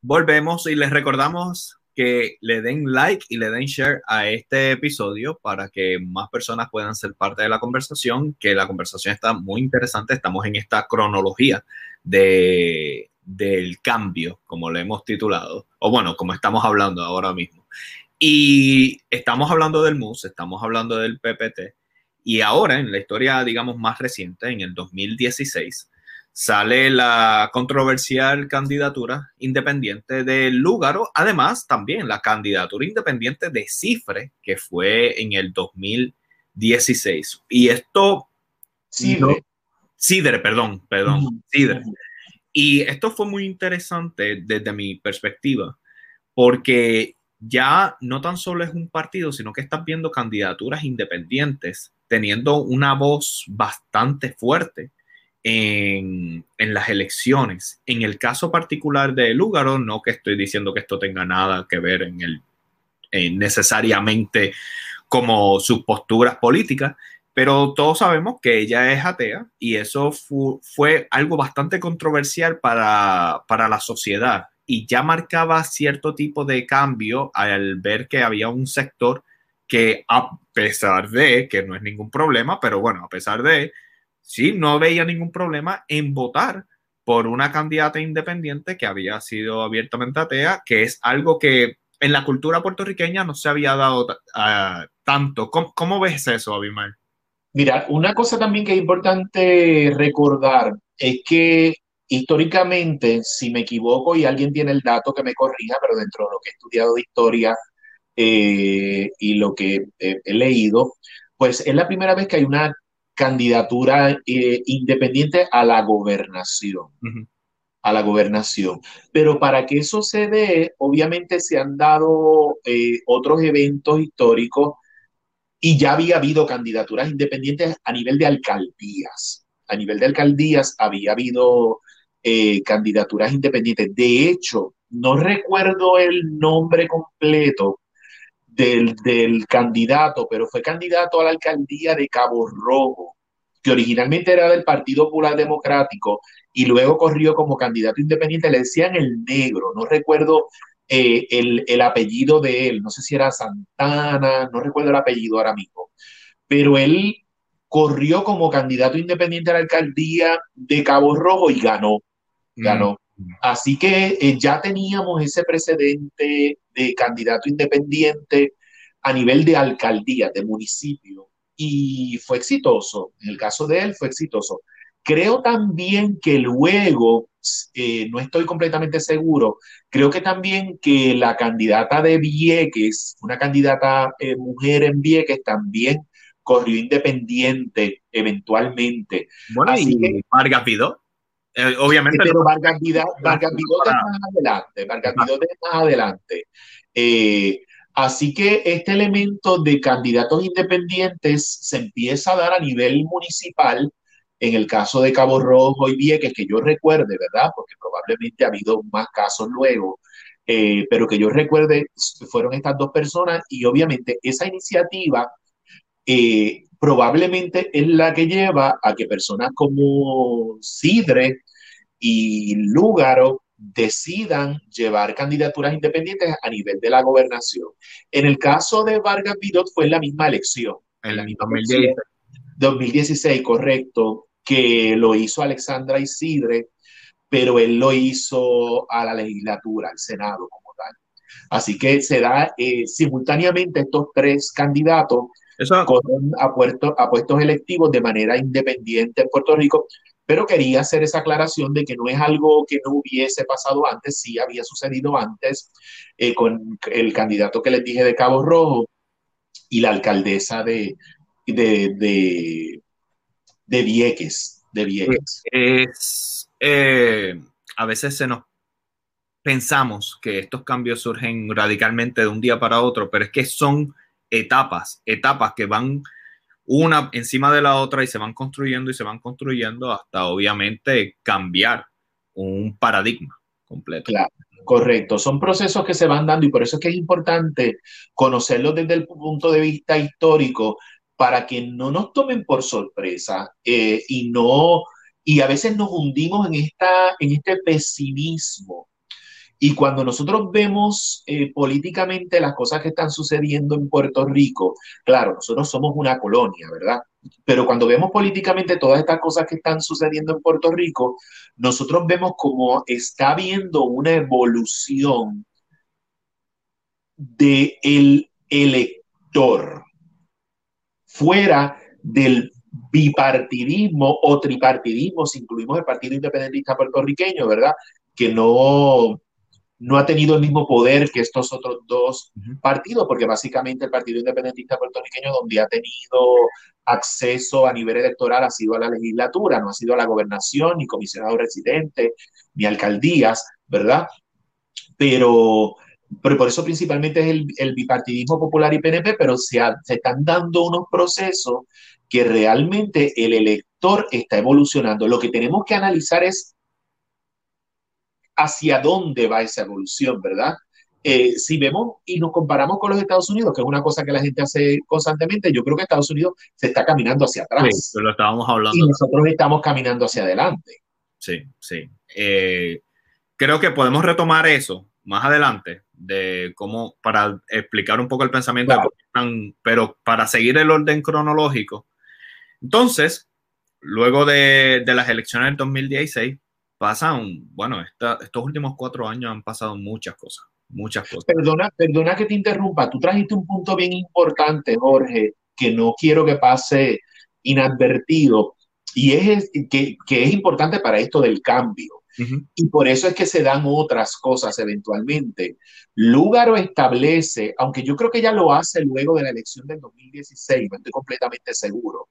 Volvemos y les recordamos que le den like y le den share a este episodio para que más personas puedan ser parte de la conversación, que la conversación está muy interesante, estamos en esta cronología de, del cambio, como le hemos titulado, o bueno, como estamos hablando ahora mismo. Y estamos hablando del MUS, estamos hablando del PPT, y ahora en la historia, digamos, más reciente, en el 2016, sale la controversial candidatura independiente de Lúgaro, además también la candidatura independiente de Cifre, que fue en el 2016. Y esto... Cidre. perdón, perdón, Cidre. Y esto fue muy interesante desde mi perspectiva, porque ya no tan solo es un partido, sino que estás viendo candidaturas independientes teniendo una voz bastante fuerte en, las elecciones. En el caso particular de Lúgaro, no que estoy diciendo que esto tenga nada que ver en el, necesariamente como sus posturas políticas, pero todos sabemos que ella es atea y eso fue algo bastante controversial para, para la sociedad y ya marcaba cierto tipo de cambio al ver que había un sector que a pesar de, que no es ningún problema, pero bueno, a pesar de, sí, no veía ningún problema en votar por una candidata independiente que había sido abiertamente atea, que es algo que en la cultura puertorriqueña no se había dado tanto. ¿Cómo, ¿Cómo, ves eso, Abimael? Mira, una cosa también que es importante recordar es que históricamente, si me equivoco y alguien tiene el dato que me corrija, pero dentro de lo que he estudiado de historia eh, y lo que he leído, pues es la primera vez que hay una candidatura eh, independiente a la gobernación. A la gobernación. Pero para que eso se dé, obviamente se han dado eh, otros eventos históricos y ya había habido candidaturas independientes a nivel de alcaldías. A nivel de alcaldías había habido eh, candidaturas independientes. De hecho, no recuerdo el nombre completo, del, candidato, pero fue candidato a la alcaldía de Cabo Rojo, que originalmente era del Partido Popular Democrático y luego corrió como candidato independiente, le decían el negro, no recuerdo eh, el, apellido de él, no sé si era Santana, no recuerdo el apellido ahora mismo, pero él corrió como candidato independiente a la alcaldía de Cabo Rojo y ganó. Ganó. Mm. Así que eh, ya teníamos ese precedente de candidato independiente a nivel de alcaldía, de municipio, y fue exitoso. En el caso de él fue exitoso. Creo también que luego, eh, no estoy completamente seguro, creo que también que la candidata de Vieques, una candidata eh, mujer en Vieques, también corrió independiente eventualmente. Bueno, Así y que. Eh, obviamente. Pero Vargas de más adelante. Vargas Vidó de más adelante. así que este elemento de candidatos independientes se empieza a dar a nivel municipal en el caso de Cabo Rojo y Vieques, que yo recuerde, ¿verdad? Porque probablemente ha habido más casos luego, eh, pero que yo recuerde, fueron estas dos personas y obviamente esa iniciativa eh, probablemente es la que lleva a que personas como Sidre y Lúgaro decidan llevar candidaturas independientes a nivel de la gobernación. En el caso de Vargas Vidot fue la misma elección. En la misma 2016. 2016, correcto que lo hizo Alexandra Isidre, pero él lo hizo a la legislatura, al Senado como tal. Así que se da eh, simultáneamente estos tres candidatos corren a, a puestos electivos de manera independiente en Puerto Rico, pero quería hacer esa aclaración de que no es algo que no hubiese pasado antes, sí había sucedido antes eh, con el candidato que les dije de Cabo Rojo y la alcaldesa de, de, de Vieques. De Vieques. Es, eh, a veces se nos pensamos que estos cambios surgen radicalmente de un día para otro, pero es que son etapas, etapas que van una encima de la otra y se van construyendo y se van construyendo hasta obviamente cambiar un paradigma completo. Claro, correcto. Son procesos que se van dando y por eso es que es importante conocerlos desde el punto de vista histórico para que no nos tomen por sorpresa eh, y no y a veces nos hundimos en esta en este pesimismo y cuando nosotros vemos eh, políticamente las cosas que están sucediendo en Puerto Rico, claro, nosotros somos una colonia, ¿verdad? Pero cuando vemos políticamente todas estas cosas que están sucediendo en Puerto Rico, nosotros vemos como está habiendo una evolución del el elector fuera del bipartidismo o tripartidismo, si incluimos el Partido Independentista puertorriqueño, ¿verdad? Que no, no ha tenido el mismo poder que estos otros dos partidos, porque básicamente el Partido Independentista puertorriqueño donde ha tenido acceso a nivel electoral ha sido a la legislatura, no ha sido a la gobernación, ni comisionado residente, ni alcaldías, ¿verdad? Pero pero por eso principalmente es el, el bipartidismo popular y PNP, pero se, se, están dando unos procesos que realmente el elector está evolucionando. Lo que tenemos que analizar es hacia dónde va esa evolución, ¿verdad? Eh, si vemos y nos comparamos con los Estados Unidos, que es una cosa que la gente hace constantemente, yo creo que Estados Unidos se está caminando hacia atrás. Sí, lo estábamos hablando. Y nosotros estamos caminando hacia adelante. Sí, sí. Eh, creo que podemos retomar eso más adelante de cómo, para explicar un poco el pensamiento, pero para seguir el orden cronológico. Entonces, luego de, de las elecciones del 2016, pasan, bueno, estos últimos cuatro años han pasado muchas cosas, muchas cosas. Perdona, perdona que te interrumpa, tú trajiste un punto bien importante, Jorge, que no quiero que pase inadvertido, y es que, que es importante para esto del cambio. Y por eso es que se dan otras cosas eventualmente. Lúgaro establece, aunque yo creo que ella lo hace luego de la elección del 2016, no estoy completamente seguro,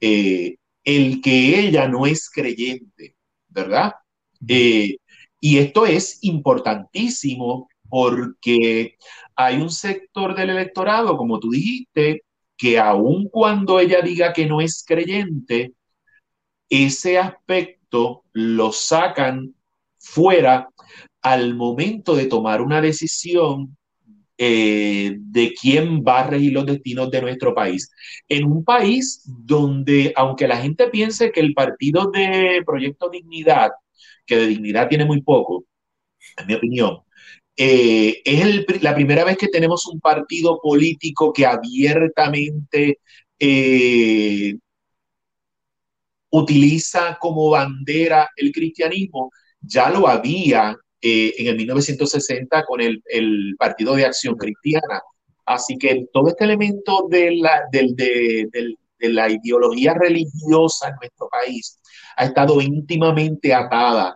eh, el que ella no es creyente, ¿verdad? Eh, y esto es importantísimo porque hay un sector del electorado, como tú dijiste, que aun cuando ella diga que no es creyente, ese aspecto lo sacan fuera al momento de tomar una decisión eh, de quién va a regir los destinos de nuestro país. En un país donde, aunque la gente piense que el partido de Proyecto Dignidad, que de dignidad tiene muy poco, en mi opinión, eh, es la primera vez que tenemos un partido político que abiertamente eh, utiliza como bandera el cristianismo, ya lo había eh, en el 1960 con el, el, Partido de Acción Cristiana. Así que todo este elemento de la, de, de, de la ideología religiosa en nuestro país ha estado íntimamente atada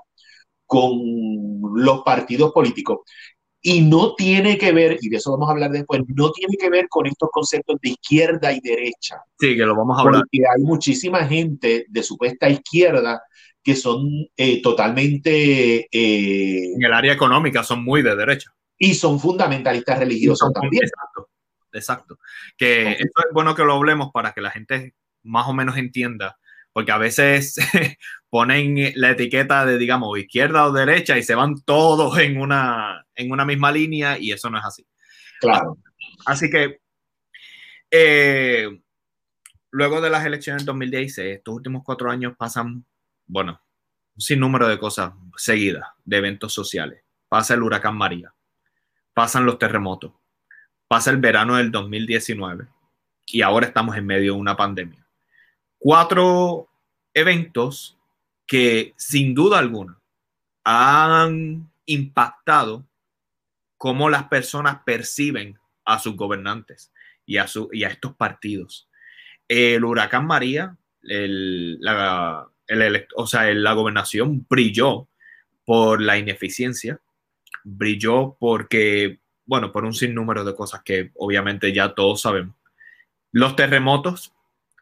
con los partidos políticos. Y no tiene que ver, y de eso vamos a hablar después, no tiene que ver con estos conceptos de izquierda y derecha. Sí, que lo vamos a hablar. Porque hay muchísima gente de supuesta izquierda que son eh, totalmente... Eh, en el área económica son muy de derecha. Y son fundamentalistas religiosos también. Exacto, exacto. Que esto es bueno que lo hablemos para que la gente más o menos entienda porque a veces [laughs] ponen la etiqueta de, digamos, izquierda o derecha y se van todos en una, en una misma línea y eso no es así. Claro. Así que, eh, luego de las elecciones del 2016, estos últimos cuatro años pasan, bueno, un sinnúmero de cosas seguidas, de eventos sociales. Pasa el huracán María, pasan los terremotos, pasa el verano del 2019 y ahora estamos en medio de una pandemia cuatro eventos que sin duda alguna han impactado cómo las personas perciben a sus gobernantes y a, estos partidos. El huracán María, la, o sea, la gobernación brilló por la ineficiencia, brilló porque, bueno, por un sinnúmero de cosas que obviamente ya todos sabemos. Los terremotos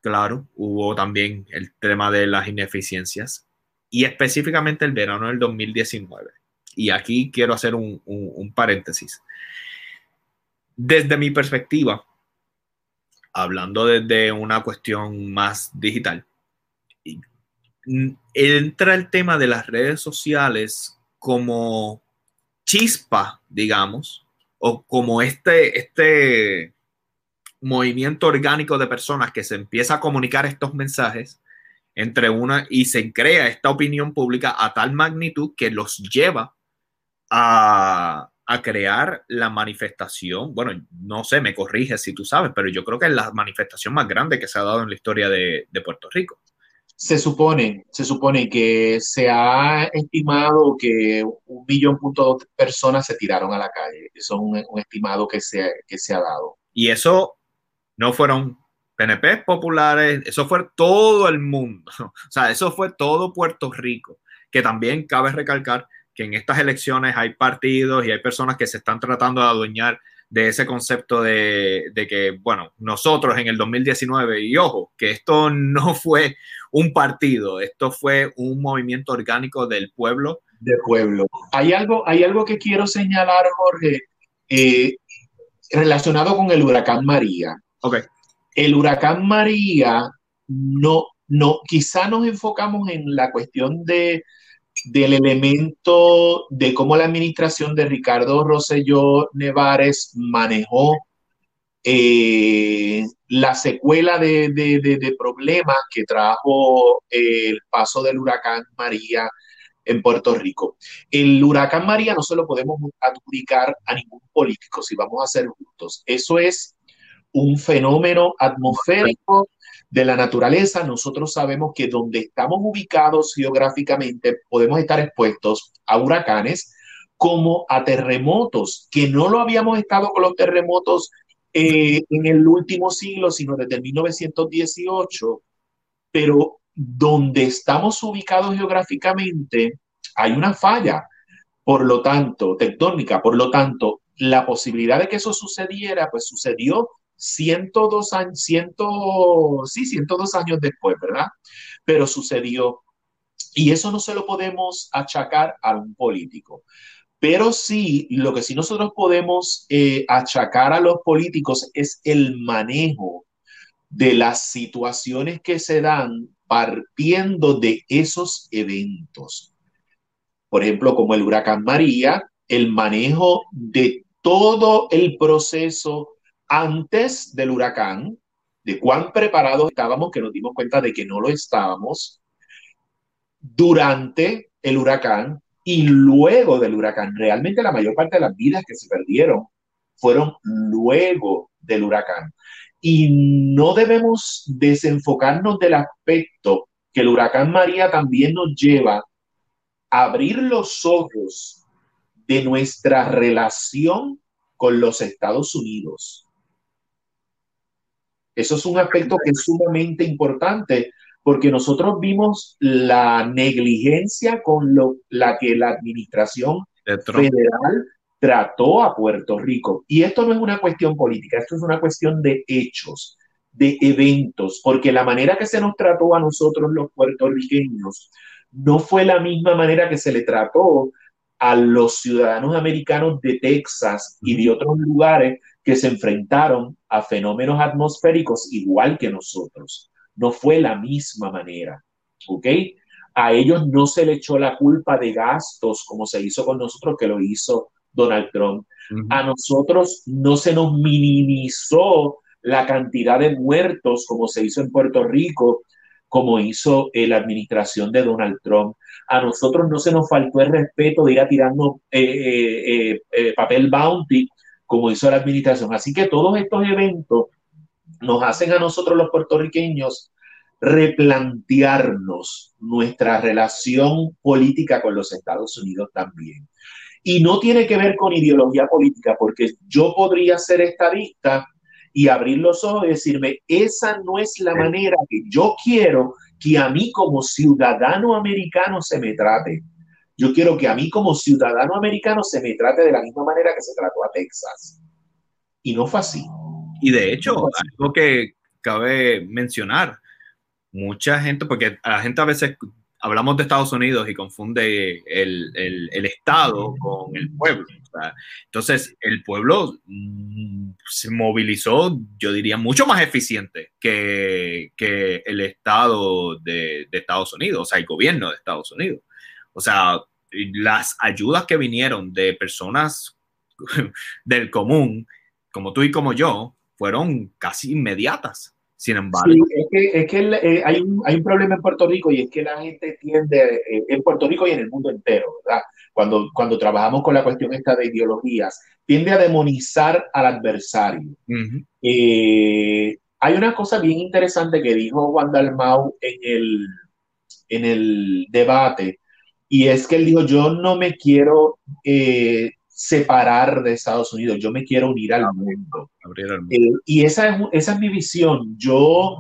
claro, hubo también el tema de las ineficiencias y específicamente el verano del 2019. Y aquí quiero hacer un, paréntesis. Desde mi perspectiva, hablando desde una cuestión más digital, entra el tema de las redes sociales como chispa, digamos, o como este, este, movimiento orgánico de personas que se empieza a comunicar estos mensajes entre una y se crea esta opinión pública a tal magnitud que los lleva a, crear la manifestación. Bueno, no sé, me corriges si tú sabes, pero yo creo que es la manifestación más grande que se ha dado en la historia de, Puerto Rico. Se supone, se supone que se ha estimado que un millón punto dos personas se tiraron a la calle. Eso es un, un estimado que se, que se ha dado. Y eso no fueron PNP populares, eso fue todo el mundo, [laughs] o sea, eso fue todo Puerto Rico, que también cabe recalcar que en estas elecciones hay partidos y hay personas que se están tratando de adueñar de ese concepto de, que, bueno, nosotros en el 2019, y ojo, que esto no [laughs] fue un partido, esto fue un movimiento orgánico del pueblo. Del pueblo. Hay algo, hay algo que quiero señalar, Jorge, eh, relacionado con el huracán María. Okay. El huracán María, no, no, quizá nos enfocamos en la cuestión de, del elemento de cómo la administración de Ricardo Rosselló Nevares manejó eh, la secuela de, de, problemas que trajo el paso del huracán María en Puerto Rico. El huracán María no se lo podemos adjudicar a ningún político, si vamos a ser justos. Eso es un fenómeno atmosférico de la naturaleza. Nosotros sabemos que donde estamos ubicados geográficamente podemos estar expuestos a huracanes como a terremotos, que no lo habíamos estado con los terremotos eh, en el último siglo, sino desde 1918, pero donde estamos ubicados geográficamente hay una falla, por lo tanto, tectónica, por lo tanto, la posibilidad de que eso sucediera, pues sucedió 102 años, sí, 102 años después, ¿verdad? Pero sucedió. Y eso no se lo podemos achacar a un político. Pero sí, lo que sí nosotros podemos eh, achacar a los políticos es el manejo de las situaciones que se dan partiendo de esos eventos. Por ejemplo, como el huracán María, el manejo de todo el proceso antes del huracán, de cuán preparados estábamos, que nos dimos cuenta de que no lo estábamos, durante el huracán y luego del huracán. Realmente la mayor parte de las vidas que se perdieron fueron luego del huracán. Y no debemos desenfocarnos del aspecto que el huracán María también nos lleva a abrir los ojos de nuestra relación con los Estados Unidos. Eso es un aspecto que es sumamente importante porque nosotros vimos la negligencia con lo, la que la administración federal trató a Puerto Rico. Y esto no es una cuestión política, esto es una cuestión de hechos, de eventos, porque la manera que se nos trató a nosotros los puertorriqueños no fue la misma manera que se le trató a los ciudadanos americanos de Texas y de otros lugares que se enfrentaron a fenómenos atmosféricos igual que nosotros. No fue la misma manera, ¿ok? A ellos no se le echó la culpa de gastos como se hizo con nosotros, que lo hizo Donald Trump. A nosotros no se nos minimizó la cantidad de muertos como se hizo en Puerto Rico, como hizo eh, la administración de Donald Trump. A nosotros no se nos faltó el respeto de ir a tirando eh, eh, papel bounty como hizo la administración. Así que todos estos eventos nos hacen a nosotros los puertorriqueños replantearnos nuestra relación política con los Estados Unidos también. Y no tiene que ver con ideología política, porque yo podría ser estadista y abrir los ojos y decirme, esa no es la manera que yo quiero que a mí como ciudadano americano se me trate. Yo quiero que a mí como ciudadano americano se me trate de la misma manera que se trató a Texas. Y no fue así. Y de hecho, algo que cabe mencionar, mucha gente, porque a la gente a veces hablamos de Estados Unidos y confunde el, el, Estado con el pueblo. entonces, el pueblo mm, se movilizó, yo diría, mucho más eficiente que, que el Estado de, de, Estados Unidos, o sea, el gobierno de Estados Unidos. O sea, las ayudas que vinieron de personas [laughs] del común, como tú y como yo, fueron casi inmediatas. Sin embargo. es que, es que eh, hay, un, hay, un, problema en Puerto Rico y es que la gente tiende, eh, en Puerto Rico y en el mundo entero, ¿verdad? Cuando, cuando trabajamos con la cuestión esta de ideologías, tiende a demonizar al adversario. Eh, hay una cosa bien interesante que dijo Juan Dalmau en el, en el debate y es que él dijo, yo no me quiero eh, separar de Estados Unidos, yo me quiero unir al mundo. Eh, y esa es, esa es mi visión. Yo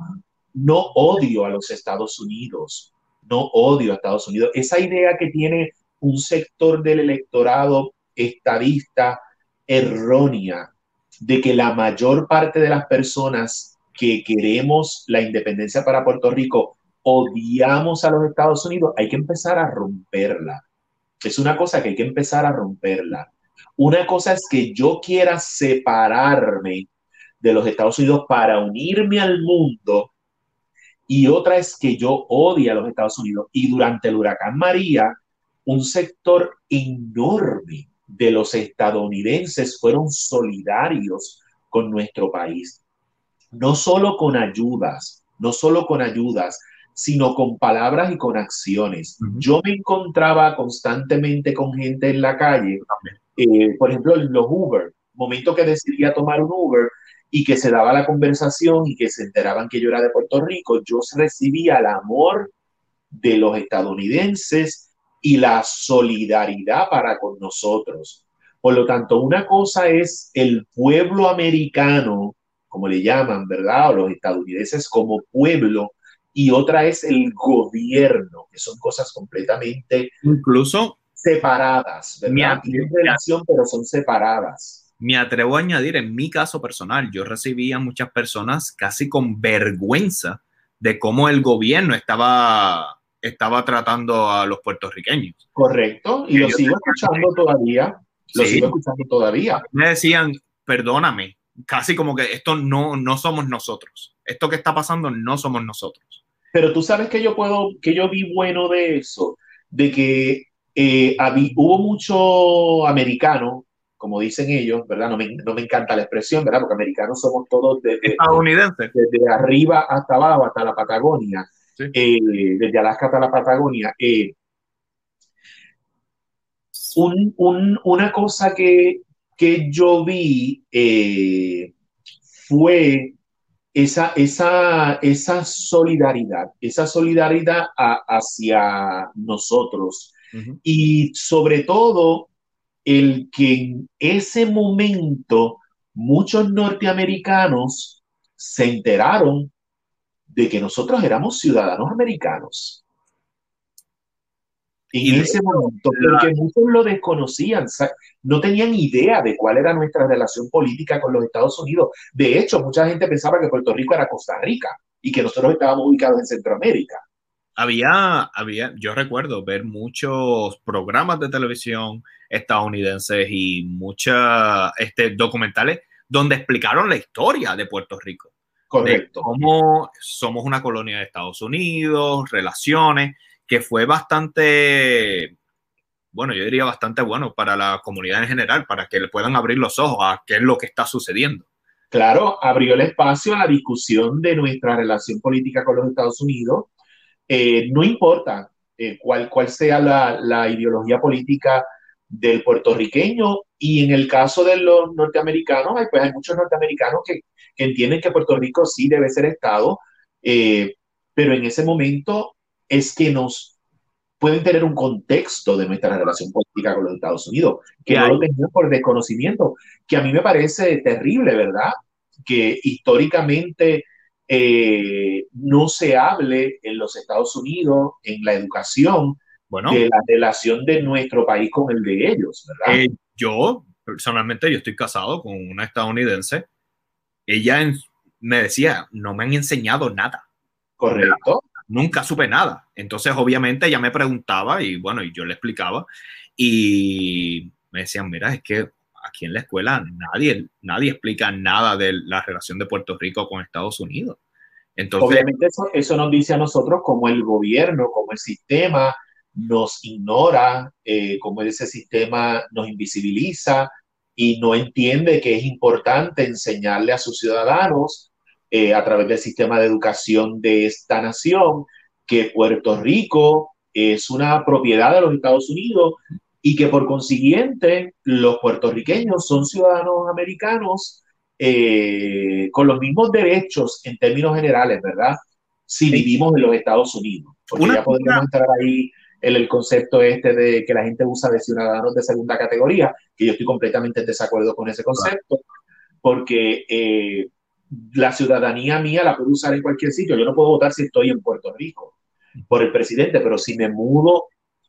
no odio a los Estados Unidos, no odio a Estados Unidos. Esa idea que tiene un sector del electorado estadista errónea de que la mayor parte de las personas que queremos la independencia para Puerto Rico odiamos a los Estados Unidos, hay que empezar a romperla. Es una cosa que hay que empezar a romperla. Una cosa es que yo quiera separarme de los Estados Unidos para unirme al mundo y otra es que yo odie a los Estados Unidos. Y durante el huracán María, un sector enorme de los estadounidenses fueron solidarios con nuestro país. No solo con ayudas, no solo con ayudas, sino con palabras y con acciones. Yo me encontraba constantemente con gente en la calle, eh, por ejemplo, en los Uber, momento que decidía tomar un Uber y que se daba la conversación y que se enteraban que yo era de Puerto Rico, yo recibía el amor de los estadounidenses y la solidaridad para con nosotros. Por lo tanto, una cosa es el pueblo americano, como le llaman, ¿verdad? O los estadounidenses como pueblo, y otra es el gobierno, que son cosas completamente incluso separadas, ¿verdad? Tienen relación, pero son separadas. Me atrevo a añadir, en mi caso personal, yo recibía muchas personas casi con vergüenza de cómo el gobierno estaba, estaba tratando a los puertorriqueños. Correcto, y lo sigo escuchando todavía. Lo sigo escuchando todavía. Me decían, perdóname, casi como que esto no, no somos nosotros. Esto que está pasando no somos nosotros. Pero tú sabes que yo puedo, que yo vi bueno de eso, de que eh, hubo mucho americano, como dicen ellos, ¿verdad? No me, no me, encanta la expresión, ¿verdad? Porque americanos somos todos desde, estadounidenses. Desde arriba hasta abajo, hasta la Patagonia, eh, desde Alaska hasta la Patagonia. Eh, un, un, una cosa que, que yo vi fue esa, esa, esa solidaridad, esa solidaridad hacia nosotros. Y sobre todo, el que en ese momento muchos norteamericanos se enteraron de que nosotros éramos ciudadanos americanos en ese momento, porque muchos lo desconocían, no tenían idea de cuál era nuestra relación política con los Estados Unidos. De hecho, mucha gente pensaba que Puerto Rico era Costa Rica y que nosotros estábamos ubicados en Centroamérica. Había, había, yo recuerdo ver muchos programas de televisión estadounidenses y muchos este, documentales donde explicaron la historia de Puerto Rico. Correcto. cómo somos una colonia de Estados Unidos, relaciones que fue bastante, bueno, yo diría bastante bueno para la comunidad en general, para que le puedan abrir los ojos a qué es lo que está sucediendo. Claro, abrió el espacio a la discusión de nuestra relación política con los Estados Unidos. Eh, no importa eh, cuál, sea la, la ideología política del puertorriqueño y en el caso de los norteamericanos, pues hay muchos norteamericanos que, que entienden que Puerto Rico sí debe ser Estado, eh, pero en ese momento es que nos pueden tener un contexto de nuestra relación política con los Estados Unidos, que no lo tenían por desconocimiento, que a mí me parece terrible, ¿verdad? Que históricamente eh, no se hable en los Estados Unidos, en la educación, de la relación de nuestro país con el de ellos, ¿verdad? Eh, yo, personalmente, yo estoy casado con una estadounidense. Ella me decía, no me han enseñado nada. Correcto nunca supe nada. Entonces, obviamente, ella me preguntaba y bueno, y yo le explicaba y me decían, mira, es que aquí en la escuela nadie, nadie explica nada de la relación de Puerto Rico con Estados Unidos. Entonces, obviamente eso, eso nos dice a nosotros como el gobierno, como el sistema nos ignora, eh, como ese sistema nos invisibiliza y no entiende que es importante enseñarle a sus ciudadanos eh, a través del sistema de educación de esta nación, que Puerto Rico es una propiedad de los Estados Unidos y que por consiguiente los puertorriqueños son ciudadanos americanos eh, con los mismos derechos en términos generales, ¿verdad? Si vivimos en los Estados Unidos. Porque ya podríamos entrar ahí en el concepto este de que la gente usa de ciudadanos de segunda categoría, que yo estoy completamente en desacuerdo con ese concepto, porque eh, la ciudadanía mía la puedo usar en cualquier sitio. Yo no puedo votar si estoy en Puerto Rico por el presidente, pero si me mudo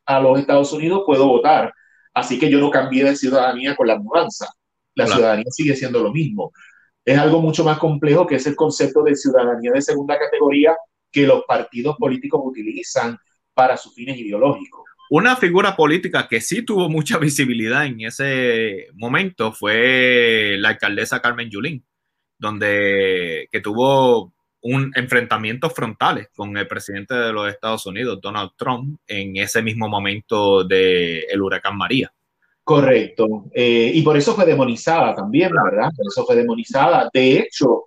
a los Estados Unidos puedo votar. Así que yo no cambié de ciudadanía con la mudanza. La ciudadanía sigue siendo lo mismo. Es algo mucho más complejo que es el concepto de ciudadanía de segunda categoría que los partidos políticos utilizan para sus fines ideológicos. Una figura política que sí tuvo mucha [laughs] visibilidad en ese momento fue la alcaldesa Carmen Yulín donde que tuvo un enfrentamiento frontales con el presidente de los Estados Unidos, Donald Trump, en ese mismo momento del el huracán María. Correcto. Eh, y por eso fue demonizada también, ¿verdad? Por eso fue demonizada. De hecho,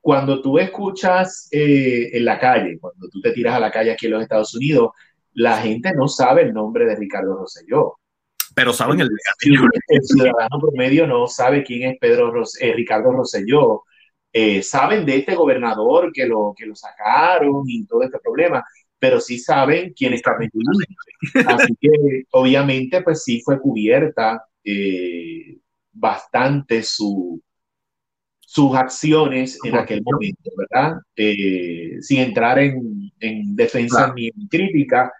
cuando tú escuchas eh, en la calle, cuando tú te tiras a la calle aquí en los Estados Unidos, la gente no sabe el nombre de Ricardo Rosselló pero saben el, el ciudadano promedio no sabe quién es Pedro eh, Ricardo Rosselló. Eh, saben de este gobernador que lo, que lo sacaron y todo este problema, pero sí saben quién es Carmen Así que obviamente pues sí fue cubierta eh, bastante su, sus acciones en aquel momento, ¿verdad? sin entrar en, en defensa ni en crítica,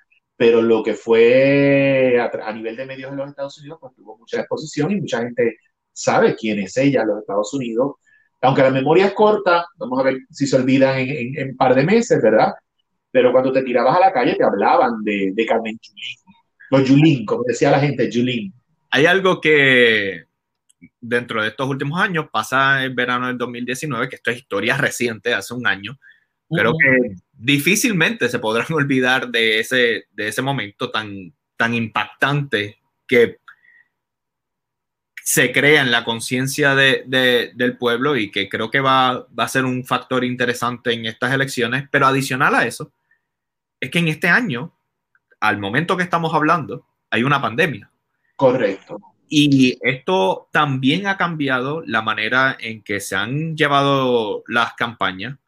pero lo que fue a, nivel de medios en los Estados Unidos, pues tuvo mucha exposición y mucha gente sabe quién es ella en los Estados Unidos. Aunque la memoria es corta, vamos a ver si se olvidan en, un par de meses, ¿verdad? Pero cuando te tirabas a la calle te hablaban de, de Carmen Yulín, los Yulín, como decía la gente, Yulín. Hay algo que dentro de estos últimos años pasa el verano del 2019, que esto es historia reciente, hace un año, Creo que difícilmente se podrán [laughs] olvidar de ese, de ese momento tan, tan impactante que se crea en la conciencia de, del pueblo y que creo que va, va, a ser un factor interesante en estas elecciones. Pero adicional a eso, es que en este año, al momento que estamos hablando, hay una pandemia. Correcto. Y esto también ha cambiado la manera en que se han llevado las campañas.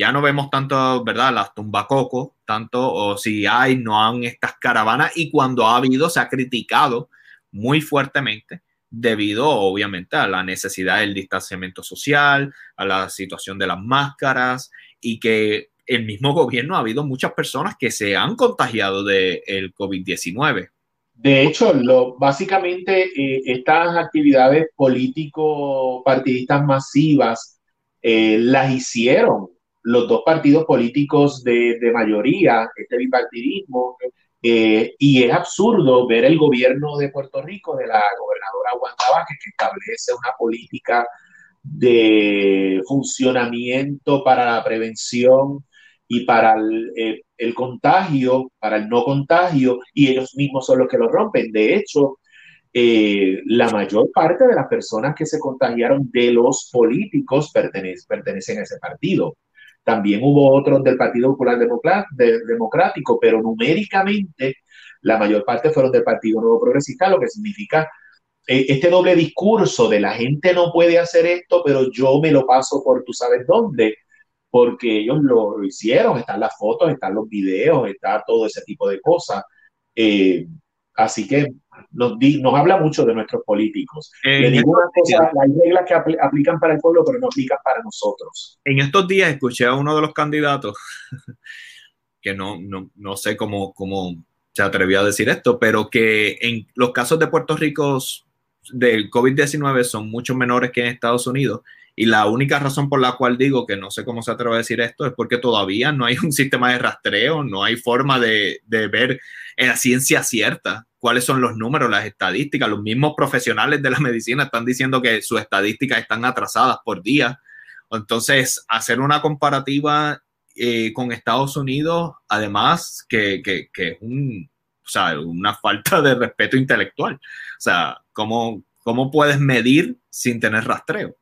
Ya no vemos tanto, ¿verdad? Las tumbacocos, tanto, o si hay, no han estas caravanas. Y cuando ha habido, se ha criticado muy fuertemente debido, obviamente, a la necesidad del distanciamiento social, a la situación de las máscaras y que el mismo gobierno ha habido muchas personas que se han contagiado del el COVID-19. De hecho, lo, básicamente eh, estas actividades político-partidistas masivas eh, las hicieron los dos partidos políticos de, mayoría, este bipartidismo, eh, y es absurdo ver el gobierno de Puerto Rico, de la gobernadora Wanda Vázquez, que establece una política de funcionamiento para la prevención y para el, eh, el, contagio, para el no contagio, y ellos mismos son los que lo rompen. De hecho, eh, la mayor parte de las personas que se contagiaron de los políticos pertenecen a ese partido. También hubo otros del Partido Popular Democrático, pero numéricamente la mayor parte fueron del Partido Nuevo Progresista, lo que significa eh, este doble discurso de la gente no puede hacer esto, pero yo me lo paso por tú sabes dónde porque ellos lo, hicieron, están las fotos, están los videos, está todo ese tipo de cosas. Eh, así que nos, nos, habla mucho de nuestros políticos. Eh, hay reglas que aplican para el pueblo, pero no aplican para nosotros. En estos días escuché a uno de los candidatos, [laughs] que no, no, no sé cómo, cómo se atrevió a decir esto, pero que en los casos de Puerto Rico del COVID-19 son mucho menores que en Estados Unidos y la única razón por la cual digo que no sé cómo se atreve a decir esto es porque todavía no hay [laughs] un sistema de rastreo, no hay forma de, de ver en la ciencia cierta cuáles son los números, las estadísticas. Los mismos profesionales de la medicina están diciendo que sus estadísticas están atrasadas por día. Entonces, hacer una comparativa eh, con Estados Unidos, además, que, que, que es un, o sea, una falta de respeto intelectual. O sea, ¿cómo, ¿cómo puedes medir sin tener rastreo?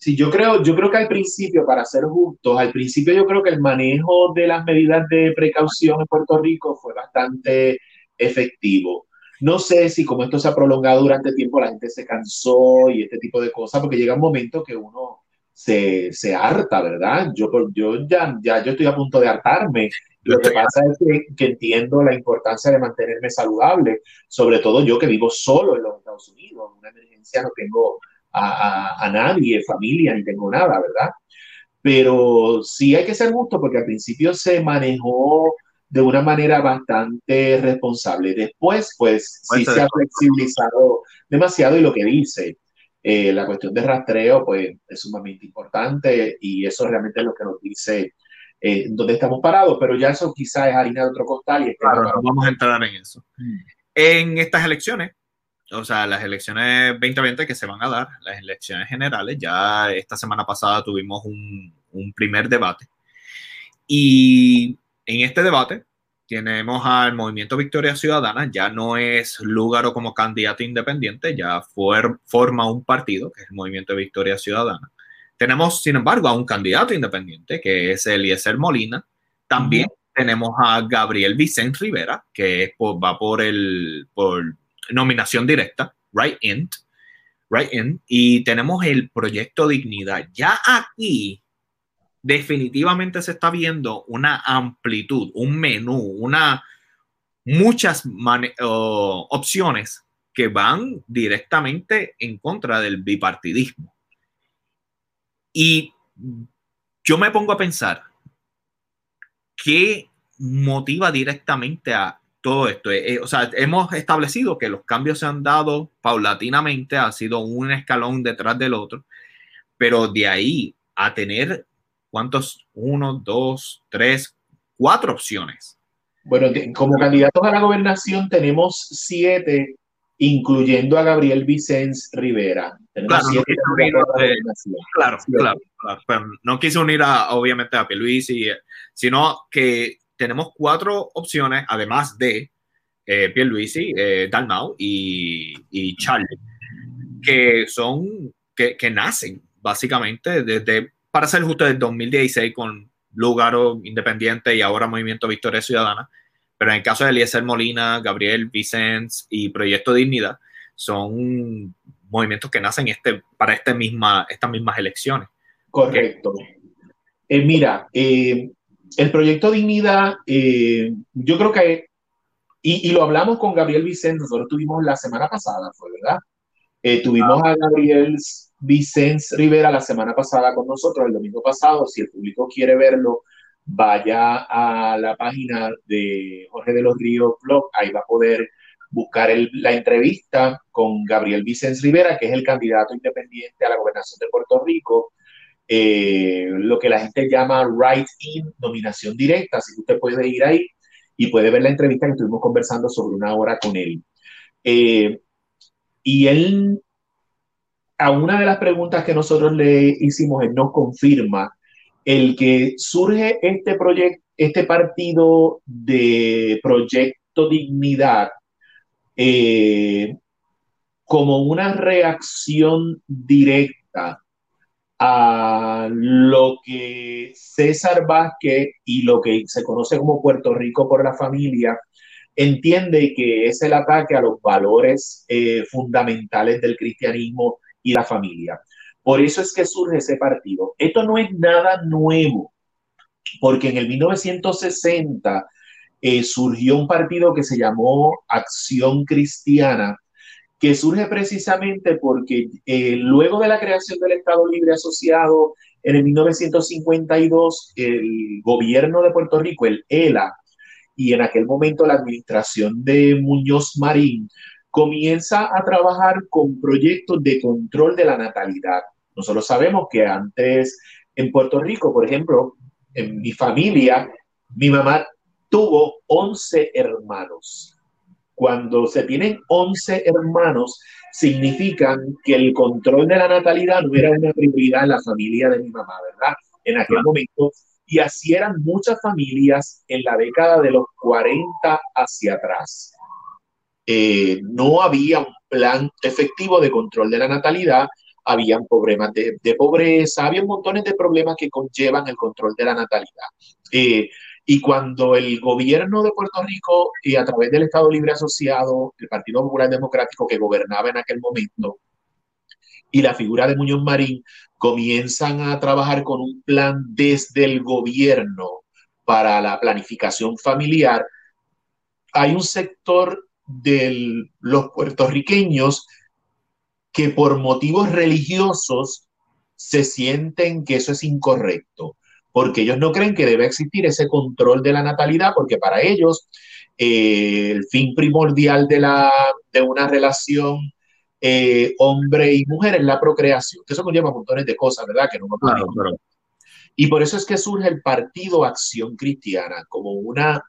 Sí, yo creo, yo creo que al principio, para ser justos, al principio yo creo que el manejo de las medidas de precaución en Puerto Rico fue bastante efectivo. No sé si como esto se ha prolongado durante tiempo, la gente se cansó y este tipo de cosas, porque llega un momento que uno se, se harta, ¿verdad? Yo, yo ya, ya yo estoy a punto de hartarme. Lo que pasa es que, que, entiendo la importancia de mantenerme saludable, sobre todo yo que vivo solo en los Estados Unidos. En una emergencia no tengo a, a, nadie, familia, ni tengo nada, ¿verdad? Pero sí hay que ser justo porque al principio se manejó de una manera bastante responsable. Después, pues, sí se ha flexibilizado demasiado y lo que dice, eh, la cuestión de rastreo, pues, es sumamente importante y eso realmente es lo que nos dice eh, dónde estamos parados, pero ya eso quizás es harina de otro costal y claro, no vamos a entrar en eso. Mm. En estas elecciones, o sea, las elecciones 2020 que se van a dar, las elecciones generales, ya esta semana pasada tuvimos un, un primer debate. Y en este debate tenemos al Movimiento Victoria Ciudadana, ya no es Lúgaro como candidato independiente, ya forma un partido, que es el Movimiento Victoria Ciudadana. Tenemos, sin embargo, a un candidato independiente, que es Eliezer Molina. También tenemos a Gabriel Vicente Rivera, que va por el, por nominación directa, right in, right in, y tenemos el proyecto Dignidad. Ya aquí definitivamente se está viendo una amplitud, un menú, una muchas opciones que van directamente en contra del bipartidismo. Y yo me pongo a pensar, ¿qué motiva directamente a todo esto. Eh, eh, o sea, hemos establecido que los cambios se han dado paulatinamente, ha sido un escalón detrás del otro, pero de ahí a tener, ¿cuántos? Uno, dos, tres, cuatro opciones. Bueno, como candidatos a la gobernación tenemos siete, incluyendo a Gabriel Vicens Rivera. Claro, siete no claro, claro, claro, pero no quise unir a, obviamente a y sino que tenemos cuatro opciones, además de eh, Pierluisi, eh, Dalmau y, y, Charlie, que son, que, que, nacen básicamente desde, para ser justo, del 2016 con Lugaro Independiente y ahora Movimiento Victoria Ciudadana, pero en el caso de Eliezer Molina, Gabriel Vicens y Proyecto Dignidad, son movimientos que nacen este, para este misma, estas mismas elecciones. Correcto. Eh, mira, eh, el proyecto Dignidad, eh, yo creo que, y, lo hablamos con Gabriel Vicente, nosotros tuvimos la semana pasada, fue verdad. tuvimos a Gabriel Vicente Rivera la semana pasada con nosotros, el domingo pasado. Si el público quiere verlo, vaya a la página de Jorge de los Ríos Blog, ahí va a poder buscar la entrevista con Gabriel Vicens Rivera, que es el candidato independiente a la gobernación de Puerto Rico, eh, lo que la gente llama right-in, nominación directa, así que usted puede ir ahí y puede ver la entrevista que estuvimos conversando sobre una hora con él. Eh, y él, a una de las preguntas que nosotros le hicimos, él nos confirma el que surge este proyecto, este partido de Proyecto Dignidad eh, como una reacción directa a lo que César Vázquez y lo que se conoce como Puerto Rico por la familia entiende que es el ataque a los valores eh, fundamentales del cristianismo y la familia. Por eso es que surge ese partido. Esto no es nada nuevo, porque en el 1960 eh, surgió un partido que se llamó Acción Cristiana, que surge precisamente porque eh, luego de la creación del Estado Libre Asociado en el 1952, el gobierno de Puerto Rico, el ELA, y en aquel momento la administración de Muñoz Marín, comienza a trabajar con proyectos de control de la natalidad. Nosotros sabemos que antes en Puerto Rico, por ejemplo, en mi familia, mi mamá tuvo 11 hermanos. Cuando se tienen 11 hermanos, significan que el control de la natalidad no era una prioridad en la familia de mi mamá, ¿verdad? En aquel momento. Y así eran muchas familias en la década de los 40 hacia atrás. Eh, no había un plan efectivo de control de la natalidad, habían problemas de, pobreza, había montones de problemas que conllevan el control de la natalidad. Eh, y cuando el gobierno de Puerto Rico, y a través del Estado Libre Asociado, el Partido Popular Democrático que gobernaba en aquel momento, y la figura de Muñoz Marín, comienzan a trabajar con un plan desde el gobierno para la planificación familiar, hay un sector de los puertorriqueños que por motivos religiosos se sienten que eso es incorrecto porque ellos no creen que debe existir ese control de la natalidad, porque para ellos eh, el fin primordial de, la, de una relación eh, hombre y mujer es la procreación. Eso conlleva montones de cosas, ¿verdad? Que no Y por eso es que surge el Partido Acción Cristiana como una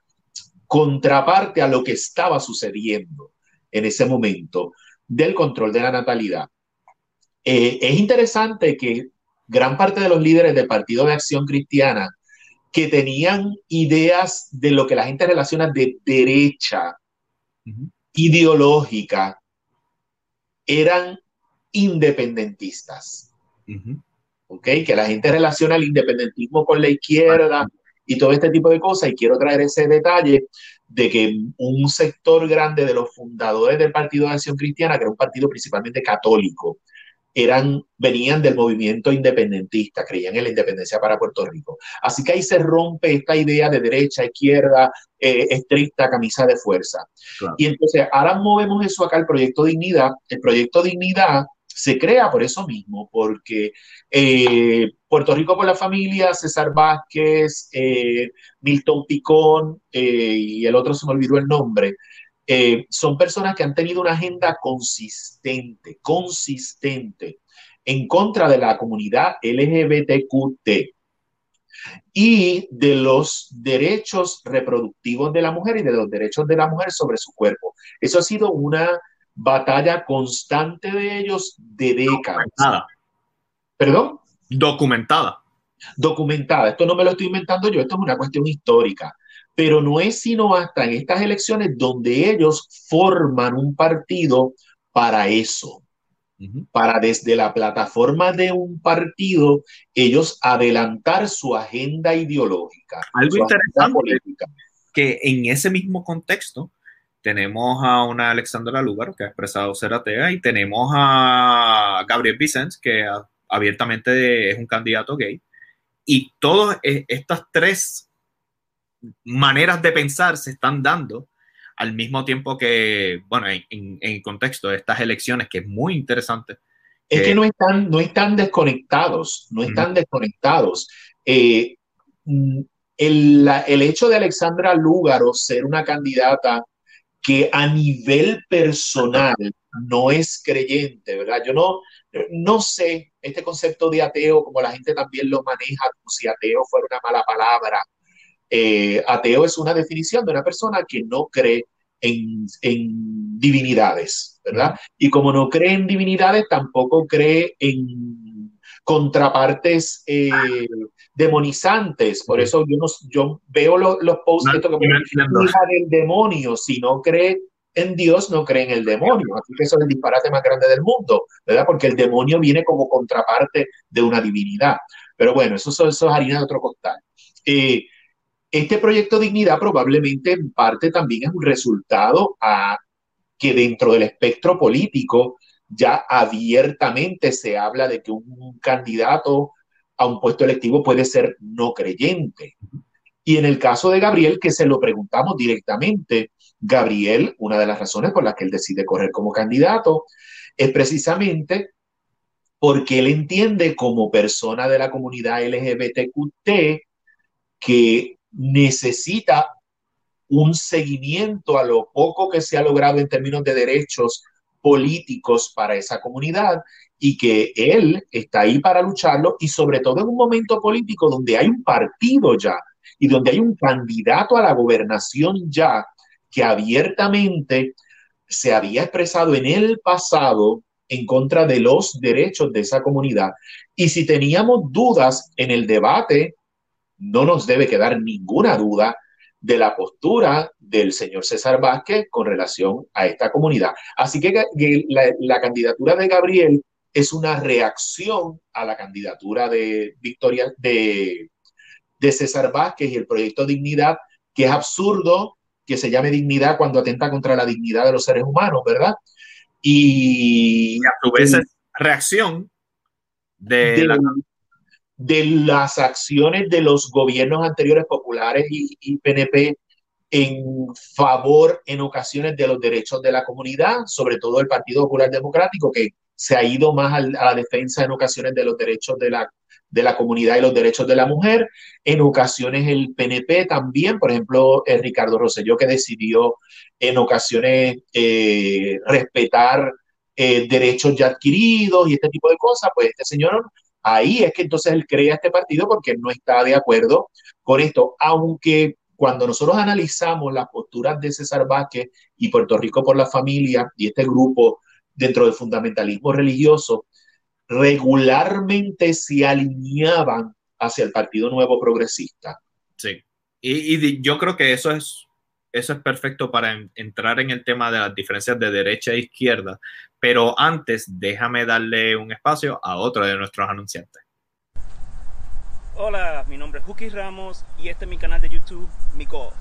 contraparte a lo que estaba sucediendo en ese momento del control de la natalidad. Eh, es interesante que gran parte de los líderes del Partido de Acción Cristiana que tenían ideas de lo que la gente relaciona de derecha ideológica eran independentistas. Que la gente relaciona el independentismo con la izquierda y todo este tipo de cosas. Y quiero traer ese detalle de que un sector grande de los fundadores del Partido de Acción Cristiana, que era un partido principalmente católico, eran, venían del movimiento independentista, creían en la independencia para Puerto Rico. Así que ahí se rompe esta idea de derecha, izquierda, eh, estricta, camisa de fuerza. Y entonces ahora movemos eso acá al proyecto Dignidad. El proyecto Dignidad se crea por eso mismo, porque eh, Puerto Rico por la familia, César Vázquez, eh, Milton Picón y el otro se me olvidó el nombre, eh, son personas que han tenido una agenda consistente, consistente en contra de la comunidad LGBTQT y de los derechos reproductivos de la mujer y de los derechos de la mujer sobre su cuerpo. Eso ha sido una batalla constante de ellos de décadas. Documentada. ¿Perdón? Documentada. Documentada. Esto no me lo estoy inventando yo, esto es una cuestión histórica pero no es sino hasta en estas elecciones donde ellos forman un partido para eso, para desde la plataforma de un partido ellos adelantar su agenda ideológica. Algo interesante política. que en ese mismo contexto, tenemos a una Alexandra Lúgaro que ha expresado ser atea y tenemos a Gabriel Vicens que abiertamente es un candidato gay. Y todas e, estas tres maneras de pensar se están dando al mismo tiempo que, bueno, en, el contexto de estas elecciones, que es muy interesante. Es que, no, están, no están desconectados, no están desconectados. Eh, mm, el, el, hecho de Alexandra Lúgaro ser una candidata que a nivel personal no es creyente, ¿verdad? Yo no, no sé este concepto de ateo, como la gente también lo maneja, como si ateo fuera una mala palabra. Eh, ateo es una definición de una persona que no cree en, en, divinidades, ¿verdad? Y como no cree en divinidades, tampoco cree en contrapartes eh, demonizantes. Por eso yo, no, yo veo los posts no, como hija del demonio. Si no cree en Dios, no cree en el demonio. Así que eso es el disparate más grande del mundo, ¿verdad? Porque el demonio viene como contraparte de una divinidad. Pero bueno, eso, eso es harina de otro costal. Eh, este proyecto Dignidad probablemente en parte también es un resultado a que dentro del espectro político ya abiertamente se habla de que un candidato a un puesto electivo puede ser no creyente. Y en el caso de Gabriel, que se lo preguntamos directamente, Gabriel, una de las razones por las que él decide correr como candidato es precisamente porque él entiende como persona de la comunidad LGBTQT que necesita un seguimiento a lo poco que se ha logrado en términos de derechos políticos para esa comunidad y que él está ahí para lucharlo y sobre todo en un momento político donde hay un partido ya y donde hay un candidato a la gobernación ya que abiertamente se había expresado en el pasado en contra de los derechos de esa comunidad. Y si teníamos dudas en el debate, no nos debe quedar ninguna duda de la postura del señor César Vázquez con relación a esta comunidad. Así que la, candidatura de Gabriel es una reacción a la candidatura de Victoria de, de César Vázquez y el proyecto Dignidad, que es absurdo que se llame dignidad cuando atenta contra la dignidad de los seres humanos, ¿verdad? Y, a su vez es reacción de, de las acciones de los gobiernos anteriores populares y, PNP en favor en ocasiones de los derechos de la comunidad, sobre todo el Partido Popular Democrático, que se ha ido más a la defensa en ocasiones de los derechos de la, de la comunidad y los derechos de la mujer. En ocasiones el PNP también, por ejemplo, el Ricardo Rosselló, que decidió en ocasiones eh, respetar eh, derechos ya adquiridos y este tipo de cosas, pues este señor Ahí es que entonces él crea este partido porque no está de acuerdo con esto, aunque cuando nosotros analizamos las posturas de César Vázquez y Puerto Rico por la familia y este grupo dentro del fundamentalismo religioso, regularmente se alineaban hacia el Partido Nuevo Progresista. Sí, y, yo creo que eso es eso es perfecto para entrar en el tema de las diferencias de derecha e izquierda. Pero antes, déjame darle un espacio a otro de nuestros anunciantes. Hola, mi nombre es Juki Ramos y este es mi canal de YouTube, Mico.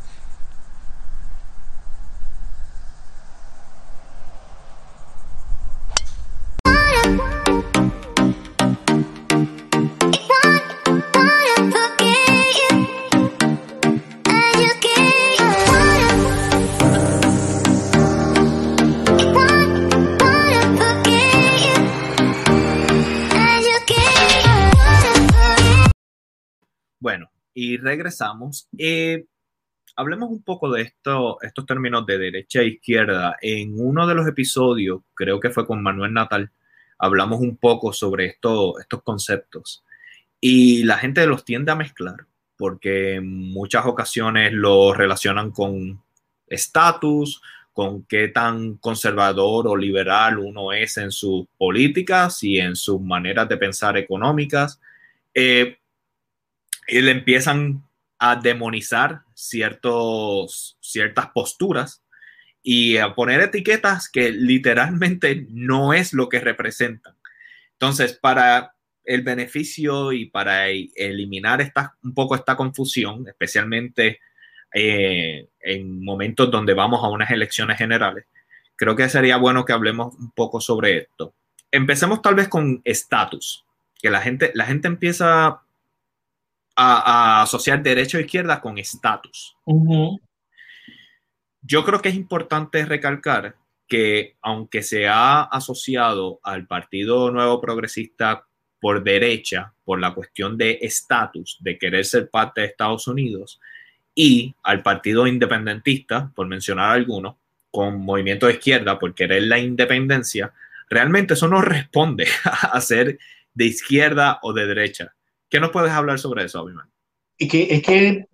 Bueno, y regresamos. Eh, hablemos un poco de esto, estos términos de derecha e izquierda. En uno de los episodios, creo que fue con Manuel Natal, hablamos un poco sobre esto, estos conceptos. Y la gente los tiende a mezclar, porque en muchas ocasiones lo relacionan con estatus, con qué tan conservador o liberal uno es en sus políticas y en sus maneras de pensar económicas. Eh, y le empiezan a demonizar ciertos, ciertas posturas y a poner etiquetas que literalmente no es lo que representan. Entonces, para el beneficio y para eliminar esta, un poco esta confusión, especialmente eh, en momentos donde vamos a unas elecciones generales, creo que sería bueno que hablemos un poco sobre esto. Empecemos tal vez con estatus, que la gente, la gente empieza a, a asociar derecha o izquierda con estatus. Yo creo que es importante recalcar que aunque se ha asociado al Partido Nuevo Progresista por derecha, por la cuestión de estatus, de querer ser parte de Estados Unidos, y al Partido Independentista, por mencionar algunos, con movimiento de izquierda, por querer la independencia, realmente eso no responde [laughs] a ser de izquierda o de derecha. ¿Qué nos puedes hablar sobre eso, Abimael? Es que, es que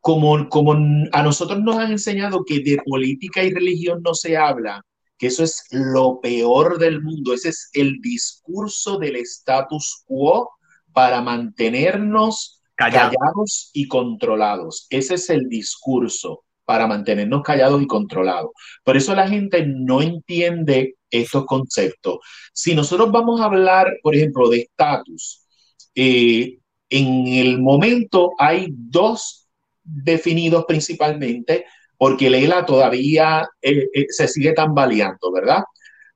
como, como a nosotros nos han enseñado que de política y religión no se habla, que eso es lo peor del mundo, ese es el discurso del status quo para mantenernos callados y controlados. Ese es el discurso para mantenernos callados y controlados. Por eso la gente no entiende estos conceptos. Si nosotros vamos a hablar, por ejemplo, de estatus, eh, en el momento hay dos definidos principalmente, porque Leila todavía eh, eh, se sigue tambaleando, ¿verdad?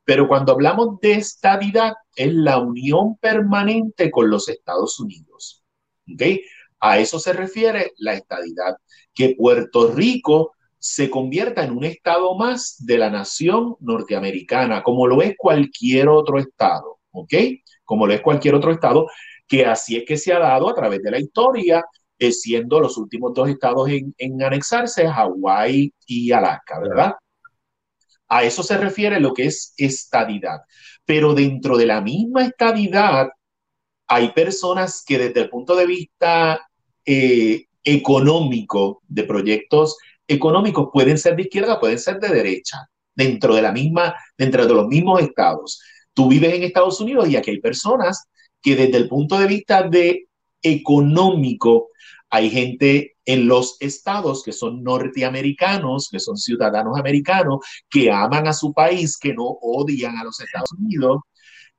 Pero cuando hablamos de estadidad, es la unión permanente con los Estados Unidos. ¿Ok? A eso se refiere la estadidad, que Puerto Rico se convierta en un estado más de la nación norteamericana, como lo es cualquier otro estado, ¿ok? Como lo es cualquier otro estado, que así es que se ha dado a través de la historia, eh, siendo los últimos dos estados en, en anexarse, Hawái y Alaska, ¿verdad? A eso se refiere lo que es estadidad. Pero dentro de la misma estadidad, hay personas que desde el punto de vista eh, económico, de proyectos económicos, pueden ser de izquierda, pueden ser de derecha, dentro de la misma, dentro de los mismos estados. Tú vives en Estados Unidos y aquí hay personas que desde el punto de vista de económico, hay gente en los estados que son norteamericanos, que son ciudadanos americanos, que aman a su país, que no odian a los Estados Unidos,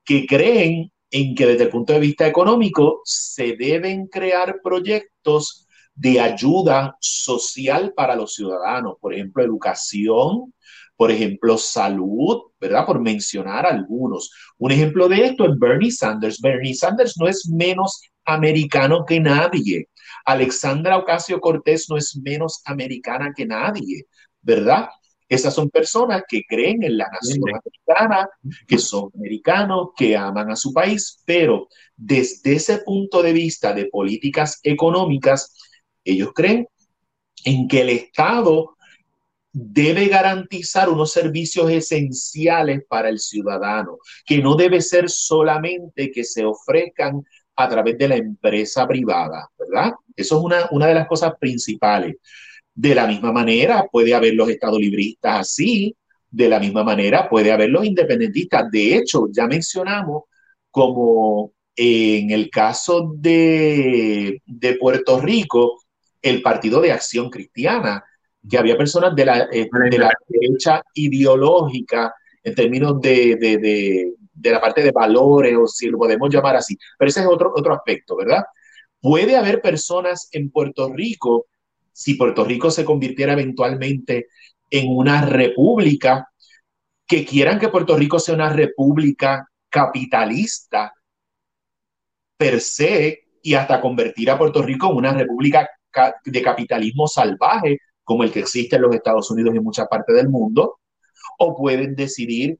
que creen en que desde el punto de vista económico se deben crear proyectos de ayuda social para los ciudadanos, por ejemplo, educación, por ejemplo, salud, ¿verdad? Por mencionar algunos. Un ejemplo de esto es Bernie Sanders. Bernie Sanders no es menos americano que nadie. Alexandra Ocasio Cortés no es menos americana que nadie, ¿verdad? Esas son personas que creen en la nación americana, que son americanos, que aman a su país, pero desde ese punto de vista de políticas económicas, ellos creen en que el Estado debe garantizar unos servicios esenciales para el ciudadano, que no debe ser solamente que se ofrezcan a través de la empresa privada, ¿verdad? Eso es una, una de las cosas principales. De la misma manera, puede haber los estadolibristas así, de la misma manera puede haber los independentistas. De hecho, ya mencionamos como en el caso de, de Puerto Rico, el Partido de Acción Cristiana, que había personas de la, eh, de la derecha ideológica en términos de, de, de, la parte de valores, o si lo podemos llamar así. Pero ese es otro, otro aspecto, ¿verdad? Puede haber personas en Puerto Rico si Puerto Rico se convirtiera eventualmente en una república, que quieran que Puerto Rico sea una república capitalista per se y hasta convertir a Puerto Rico en una república de capitalismo salvaje como el que existe en los Estados Unidos y en muchas partes del mundo, o pueden decidir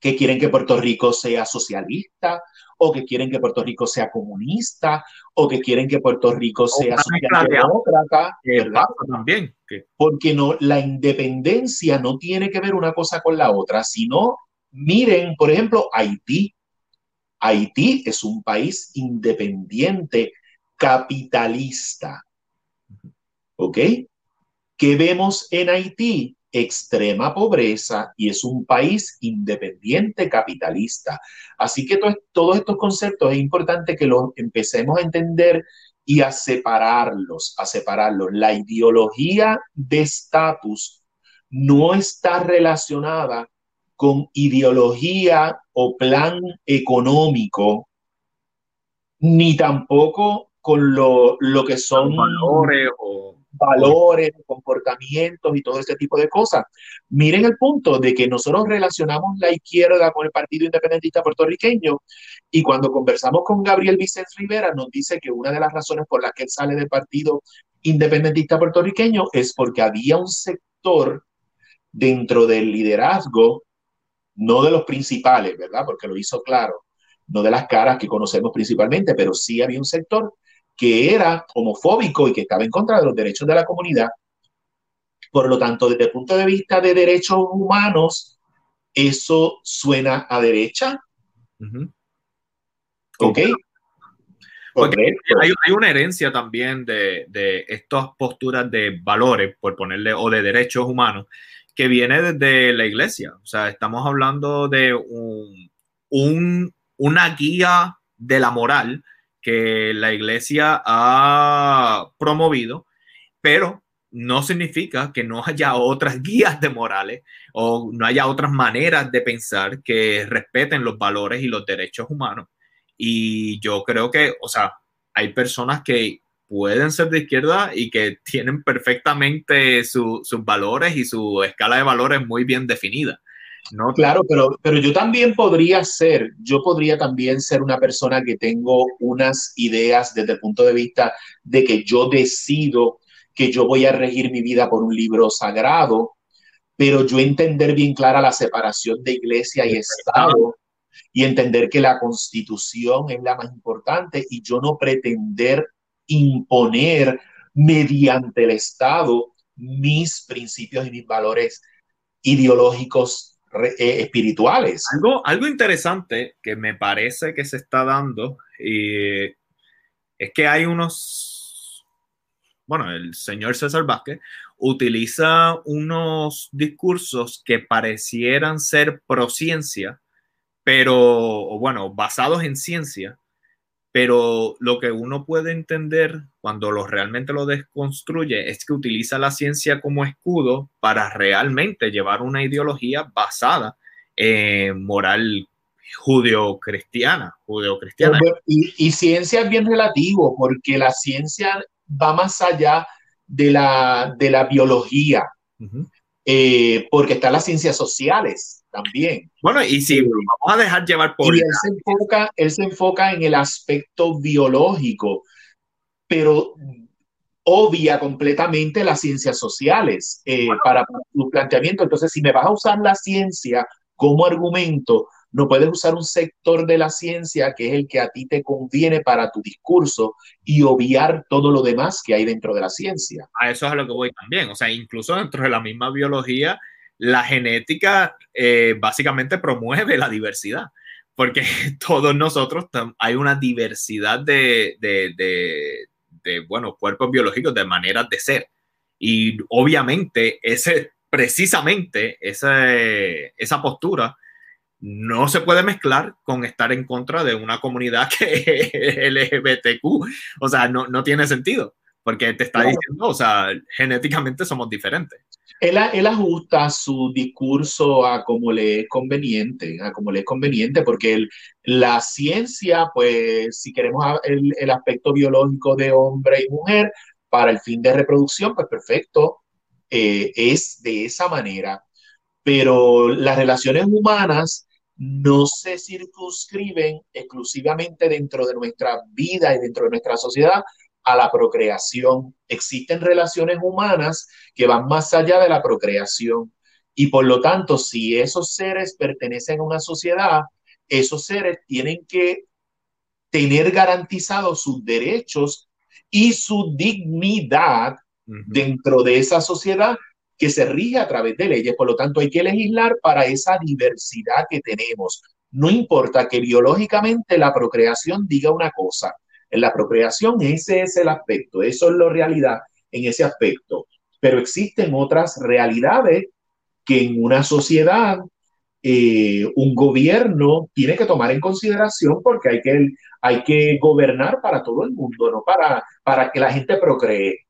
que quieren que Puerto Rico sea socialista, o que quieren que Puerto Rico sea comunista, o que quieren que Puerto Rico sea socialdemócrata, ¿verdad? También. Porque no, la independencia no tiene que ver una cosa con la otra, sino, miren, por ejemplo, Haití. Haití es un país independiente, capitalista. ¿Ok? ¿Qué vemos en Haití? extrema pobreza y es un país independiente capitalista. Así que todos estos conceptos es importante que los empecemos a entender y a separarlos, a separarlos. La ideología de estatus no está relacionada con ideología o plan económico, ni tampoco con lo, lo que son valores o valores, comportamientos y todo ese tipo de cosas. Miren el punto de que nosotros relacionamos la izquierda con el Partido Independentista puertorriqueño y cuando conversamos con Gabriel Vicente Rivera nos dice que una de las razones por las que él sale del Partido Independentista puertorriqueño es porque había un sector dentro del liderazgo, no de los principales, ¿verdad? Porque lo hizo claro, no de las caras que conocemos principalmente, pero sí había un sector que era homofóbico y que estaba en contra de los derechos de la comunidad. Por lo tanto, desde el punto de vista de derechos humanos, eso suena a derecha. ¿Ok? Porque hay, hay, una herencia también de, de, estas posturas de valores, por ponerle, o de derechos humanos, que viene desde la iglesia. O sea, estamos hablando de un, un, una guía de la moral que la iglesia ha promovido, pero no significa que no haya otras guías de morales o no haya otras maneras de pensar que respeten los valores y los derechos humanos. Y yo creo que, o sea, hay personas que pueden ser de izquierda y que tienen perfectamente sus valores y su escala de valores muy bien definida. No, claro, pero, pero yo también podría ser, yo podría también ser una persona que tengo unas ideas desde el punto de vista de que yo decido que yo voy a regir mi vida por un libro sagrado, pero yo entender bien clara la separación de iglesia y Estado y entender que la constitución es la más importante y yo no pretender imponer mediante el Estado mis principios y mis valores ideológicos eh, espirituales. Algo, algo interesante que me parece que se está dando es que hay unos, bueno, el señor César Vázquez utiliza unos discursos que parecieran ser pro ciencia, pero, bueno, basados en ciencia, pero lo que uno puede entender cuando lo realmente lo desconstruye es que utiliza la ciencia como escudo para realmente llevar una ideología basada en moral judeo-cristiana, judeo-cristiana. Y, ciencia es bien relativo porque la ciencia va más allá de la, de la biología, eh, porque están las ciencias sociales también. Bueno, y si vamos a dejar llevar por... Y él se, enfoca, él se enfoca en el aspecto biológico, pero obvia completamente las ciencias sociales eh, para tu planteamiento. Entonces, si me vas a usar la ciencia como argumento, no puedes usar un sector de la ciencia que es el que a ti te conviene para tu discurso y obviar todo lo demás que hay dentro de la ciencia. A eso es a lo que voy también. O sea, incluso dentro de la misma biología, la genética eh, básicamente promueve la diversidad, porque [laughs] todos nosotros hay una diversidad de, de, bueno, cuerpos biológicos, de maneras de ser. Y obviamente, ese, precisamente esa postura no se puede mezclar con estar en contra de una comunidad que [laughs] es LGBTQ. O sea, no, no tiene sentido, porque te está diciendo, o sea, genéticamente somos diferentes él, ajusta su discurso a como le es conveniente, a como le es conveniente, porque la ciencia, pues si queremos el, aspecto biológico de hombre y mujer para el fin de reproducción, pues perfecto, eh, es de esa manera. Pero las relaciones humanas no se circunscriben exclusivamente dentro de nuestra vida y dentro de nuestra sociedad a la procreación. Existen relaciones humanas que van más allá de la procreación. Y por lo tanto, si esos seres pertenecen a una sociedad, esos seres tienen que tener garantizados sus derechos y su dignidad dentro de esa sociedad que se rige a través de leyes. Por lo tanto, hay que legislar para esa diversidad que tenemos. No importa que biológicamente la procreación diga una cosa, en la procreación ese es el aspecto, eso es la realidad en ese aspecto. Pero existen otras realidades que en una sociedad eh, un gobierno tiene que tomar en consideración porque hay que, hay que gobernar para todo el mundo, no para, para que la gente procree.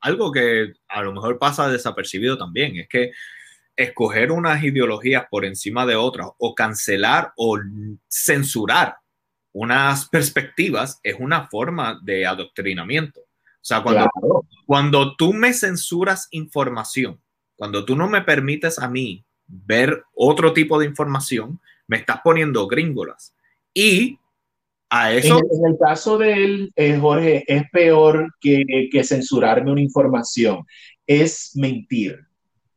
Algo que a lo mejor pasa desapercibido también es que escoger unas ideologías por encima de otras o cancelar o censurar unas perspectivas es una forma de adoctrinamiento. O sea, cuando, Cuando tú me censuras información, cuando tú no me permites a mí ver otro tipo de información, me estás poniendo gringolas. Y a eso... En, el caso de él, eh, Jorge, es peor que, que censurarme una información. Es mentir.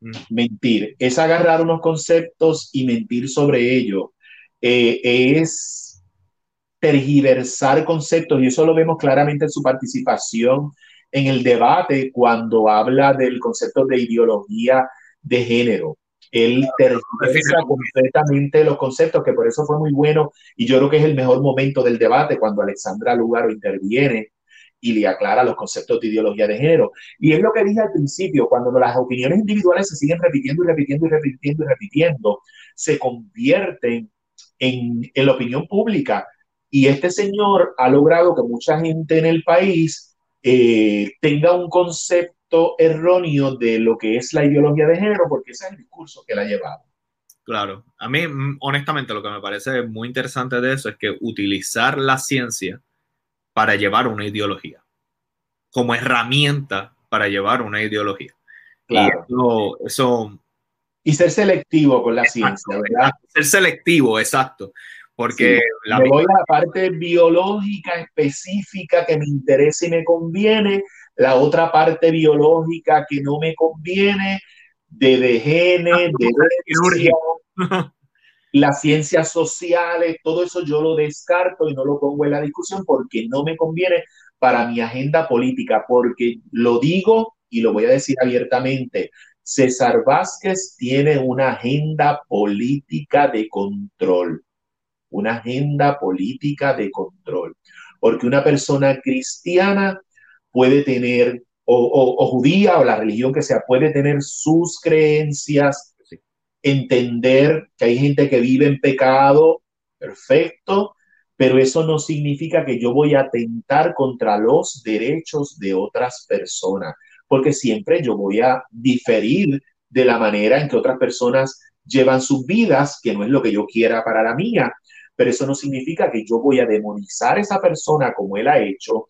Mm. Mentir. Es agarrar unos conceptos y mentir sobre ello. Eh, es tergiversar conceptos y eso lo vemos claramente en su participación en el debate cuando habla del concepto de ideología de género. Él tergiversa completamente los conceptos, que por eso fue muy bueno y yo creo que es el mejor momento del debate cuando Alexandra Lugaro interviene y le aclara los conceptos de ideología de género. Y es lo que dije al principio, cuando las opiniones individuales se siguen repitiendo y repitiendo y repitiendo y repitiendo, se convierten en, en la opinión pública. Y este señor ha logrado que mucha gente en el país eh, tenga un concepto erróneo de lo que es la ideología de género, porque ese es el discurso que la ha llevado. Claro, a mí mm, honestamente lo que me parece muy interesante de eso es que utilizar la ciencia para llevar una ideología, como herramienta para llevar una ideología. Claro. Y eso, y ser selectivo con la ciencia, ¿verdad? Ser selectivo, exacto. Porque la me voy a la parte biológica específica que me interesa y me conviene, la otra parte biológica que no me conviene, de, de genes, de [laughs] las ciencias sociales, todo eso yo lo descarto y no lo pongo en la discusión porque no me conviene para mi agenda política, porque lo digo y lo voy a decir abiertamente, César Vázquez tiene una agenda política de control una agenda política de control. Porque una persona cristiana puede tener, o, judía, o la religión que sea, puede tener sus creencias, entender que hay gente que vive en pecado, perfecto, pero eso no significa que yo voy a atentar contra los derechos de otras personas, porque siempre yo voy a diferir de la manera en que otras personas llevan sus vidas, que no es lo que yo quiera para la mía pero eso no significa que yo voy a demonizar a esa persona como él ha hecho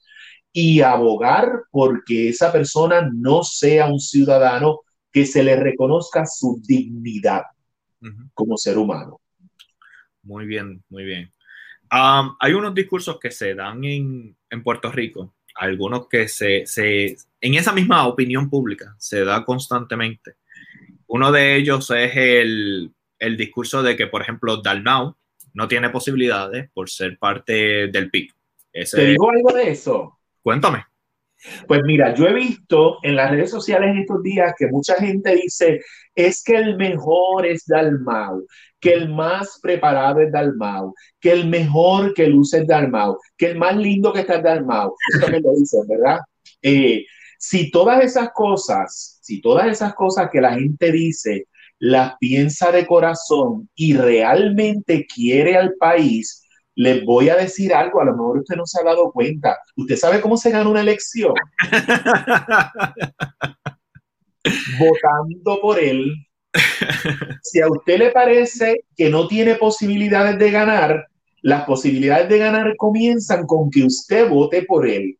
y abogar porque esa persona no sea un ciudadano que se le reconozca su dignidad como ser humano. Muy bien, muy bien. hay unos discursos que se dan en, Puerto Rico, algunos que se, se, en esa misma opinión pública se da constantemente. Uno de ellos es el, el discurso de que, por ejemplo, Dalmau, no tiene posibilidades por ser parte del PIB. ¿Te digo algo de eso? Cuéntame. Pues mira, yo he visto en las redes sociales en estos días que mucha gente dice, es que el mejor es Dalmau, que el más preparado es Dalmau, que el mejor que luce es Dalmau, que el más lindo que está es Dalmau. [laughs] Eso también lo dicen, ¿verdad? Eh, si todas esas cosas, si todas esas cosas que la gente dice las piensa de corazón y realmente quiere al país, les voy a decir algo, a lo mejor usted no se ha dado cuenta. ¿Usted sabe cómo se gana una elección? [laughs] Votando por él. Si a usted le parece que no tiene posibilidades de ganar, las posibilidades de ganar comienzan con que usted vote por él.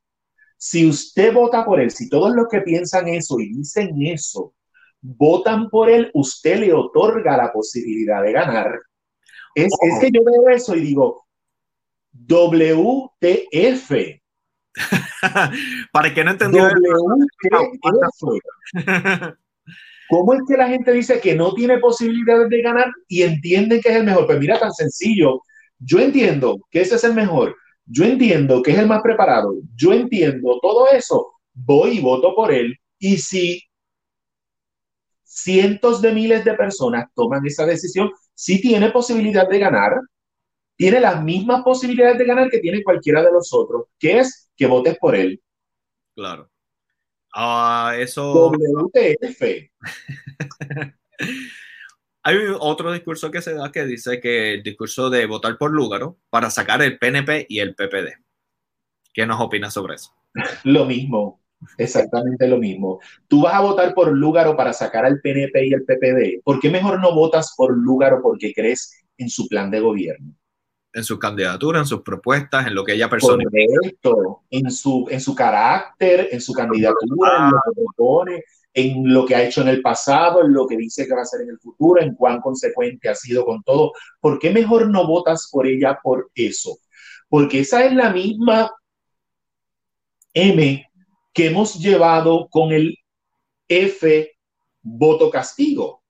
Si usted vota por él, si todos los que piensan eso y dicen eso votan por él, usted le otorga la posibilidad de ganar. Es, es que yo veo eso y digo, WTF. [laughs] Para que no entendió. WTF. [laughs] ¿Cómo es que la gente dice que no tiene posibilidades de ganar y entiende que es el mejor? Pues mira, tan sencillo. Yo entiendo que ese es el mejor. Yo entiendo que es el más preparado. Yo entiendo todo eso. Voy y voto por él. Y si cientos de miles de personas toman esa decisión, si tiene posibilidad de ganar, tiene las mismas posibilidades de ganar que tiene cualquiera de los otros, que es que votes por él. Claro. Ah, eso. WTF. [laughs] Hay otro discurso que se da que dice que el discurso de votar por Lúgaro para sacar el PNP y el PPD. ¿Qué nos opinas sobre eso? Lo mismo. Exactamente lo mismo. Tú vas a votar por Lúgaro para sacar al PNP y el PPD. ¿Por qué mejor no votas por Lúgaro porque crees en su plan de gobierno? en su candidatura, en sus propuestas, en lo que ella personifica. en su, en su carácter, en su candidatura, en lo que propone, en lo que ha hecho en el pasado, en lo que dice que va a hacer en el futuro, en cuán consecuente ha sido con todo. ¿Por qué mejor no votas por ella por eso? Porque esa es la misma M que hemos llevado con el F voto castigo.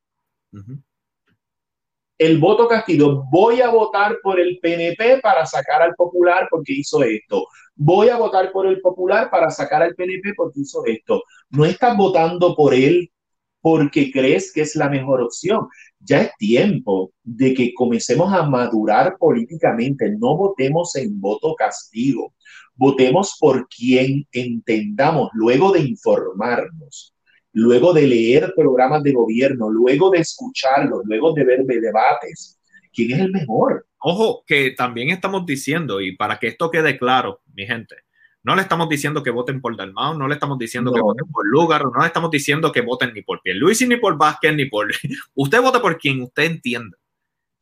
El voto castigo, voy a votar por el PNP para sacar al popular porque hizo esto. Voy a votar por el popular para sacar al PNP porque hizo esto. No estás votando por él porque crees que es la mejor opción. Ya es tiempo de que comencemos a madurar políticamente. No votemos en voto castigo. Votemos por quien entendamos. Luego de informarnos luego de leer programas de gobierno, luego de escucharlos, luego de ver debates, ¿quién es el mejor? Ojo, que también estamos diciendo, y para que esto quede claro, mi gente, no le estamos diciendo que voten por Dalmau, no le estamos diciendo que voten por Lugar, no le estamos diciendo que voten ni por Pierluisi, ni por Vázquez, ni por... [laughs] usted vota por quien usted entienda,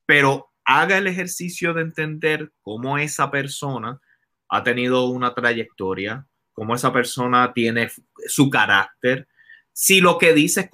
pero haga el ejercicio de entender cómo esa persona ha tenido una trayectoria, cómo esa persona tiene su carácter, si lo que dice es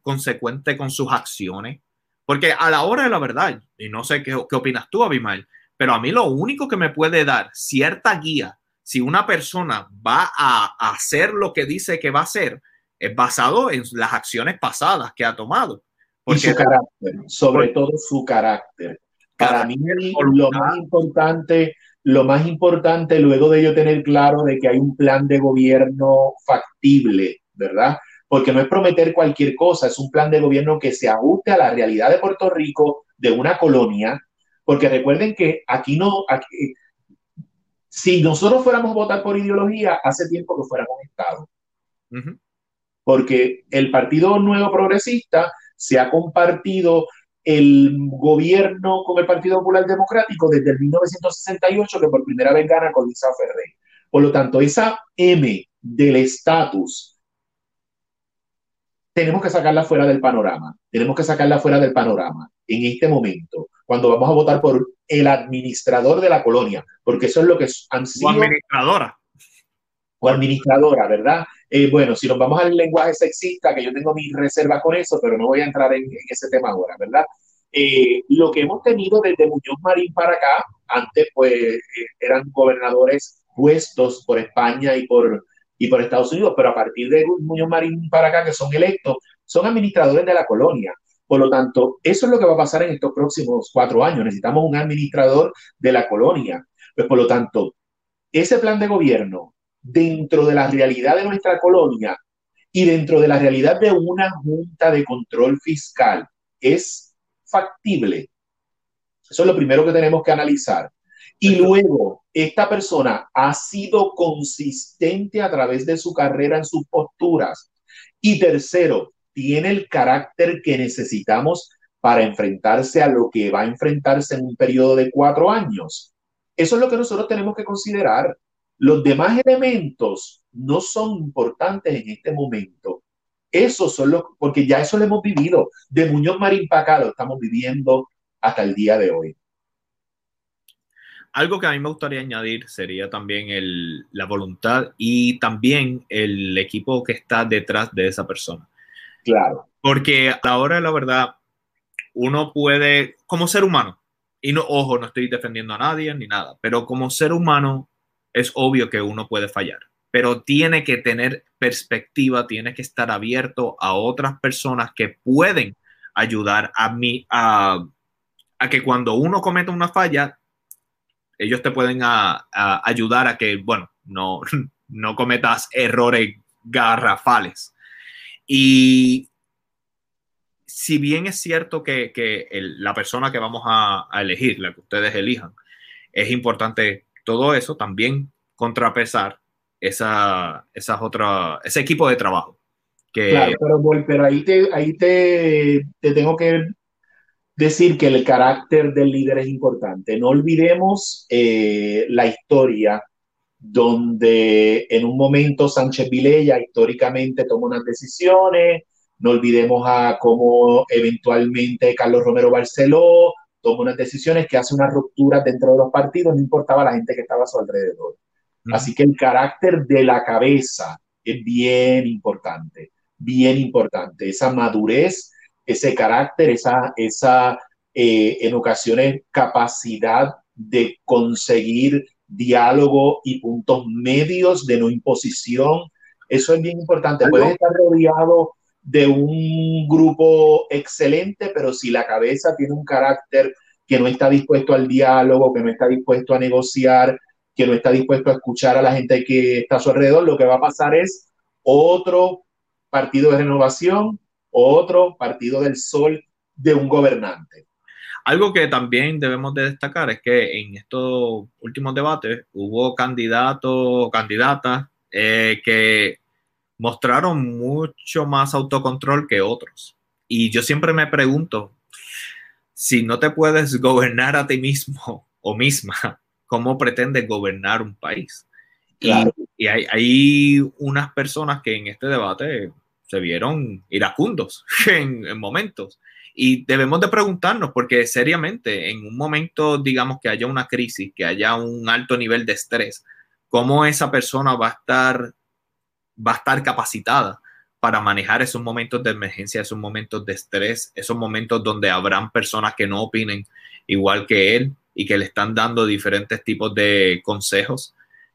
consecuente con sus acciones. Porque a la hora de la verdad, y no sé qué, qué opinas tú, Abimael, pero a mí lo único que me puede dar cierta guía, si una persona va a hacer lo que dice que va a hacer, es basado en las acciones pasadas que ha tomado. Porque, y su carácter, sobre todo su carácter. Para mí lo más importante, lo más importante luego de yo tener claro de que hay un plan de gobierno factible, ¿verdad? Porque no es prometer cualquier cosa, es un plan de gobierno que se ajuste a la realidad de Puerto Rico, de una colonia, porque recuerden que aquí no, si nosotros fuéramos a votar por ideología, hace tiempo que fuéramos Estado. Porque el Partido Nuevo Progresista se ha compartido el gobierno con el Partido Popular Democrático desde el 1968, que por primera vez gana con Lisa Ferrer. Por lo tanto, esa M del estatus tenemos que sacarla fuera del panorama. Tenemos que sacarla fuera del panorama en este momento, cuando vamos a votar por el administrador de la colonia, porque eso es lo que han sido. Administradora. O administradora, ¿verdad? Eh, bueno, si nos vamos al lenguaje sexista, que yo tengo mis reservas con eso, pero no voy a entrar en, ese tema ahora, ¿verdad? Eh, lo que hemos tenido desde Muñoz Marín para acá, antes pues eh, eran gobernadores puestos por España y por y por Estados Unidos, pero a partir de Muñoz Marín para acá, que son electos, son administradores de la colonia. Por lo tanto, eso es lo que va a pasar en estos próximos cuatro años. Necesitamos un administrador de la colonia. Pues por lo tanto, ese plan de gobierno, dentro de la realidad de nuestra colonia y dentro de la realidad de una junta de control fiscal, es factible. Eso es lo primero que tenemos que analizar. Y luego, esta persona ha sido consistente a través de su carrera en sus posturas. Y tercero, tiene el carácter que necesitamos para enfrentarse a lo que va a enfrentarse en un periodo de cuatro años. Eso es lo que nosotros tenemos que considerar. Los demás elementos no son importantes en este momento. Eso son los, porque ya eso lo hemos vivido. De Muñoz Marín para acá lo estamos viviendo hasta el día de hoy. Algo que a mí me gustaría añadir sería también el, la voluntad y también el equipo que está detrás de esa persona. Claro. Porque a la hora de la verdad, uno puede, como ser humano, y no, ojo, no estoy defendiendo a nadie ni nada, pero como ser humano es obvio que uno puede fallar, pero tiene que tener perspectiva, tiene que estar abierto a otras personas que pueden ayudar a mí a, a que cuando uno cometa una falla, ellos te pueden ayudar a que, bueno, no, [laughs] no cometas errores garrafales. Y si bien es cierto que, la persona que vamos a, elegir, la que ustedes elijan, es importante todo eso, también contrapesar esa, esas otras, ese equipo de trabajo. Que... Claro, pero, ahí, te, ahí te, te tengo que decir que el carácter del líder es importante. No olvidemos eh, la historia donde en un momento Sánchez Vilella históricamente tomó unas decisiones, no olvidemos a cómo eventualmente Carlos Romero Barceló toma unas decisiones, que hace unas rupturas dentro de los partidos, no importaba la gente que estaba a su alrededor. Así que el carácter de la cabeza es bien importante, bien importante. Esa madurez, ese carácter, esa, esa eh, en ocasiones capacidad de conseguir diálogo y puntos medios de no imposición. Eso es bien importante. Puedes estar rodeado de un grupo excelente, pero si la cabeza tiene un carácter que no está dispuesto al diálogo, que no está dispuesto a negociar, que no está dispuesto a escuchar a la gente que está a su alrededor, lo que va a pasar es otro partido de renovación, otro partido del sol de un gobernante. Algo que también debemos de destacar es que en estos últimos debates hubo candidatos o candidatas eh, que mostraron mucho más autocontrol que otros. Y yo siempre me pregunto, si no te puedes gobernar a ti mismo o misma, [laughs] ¿cómo pretendes gobernar un país? Y, hay, unas personas que en este debate se vieron iracundos [laughs] en, momentos. Y debemos de preguntarnos, porque seriamente, en un momento, digamos, que haya una crisis, que haya un alto nivel de estrés, ¿cómo esa persona va a estar va a estar capacitada para manejar esos momentos de emergencia, esos momentos de estrés, esos momentos donde habrán personas que no opinen igual que él y que le están dando diferentes tipos de consejos.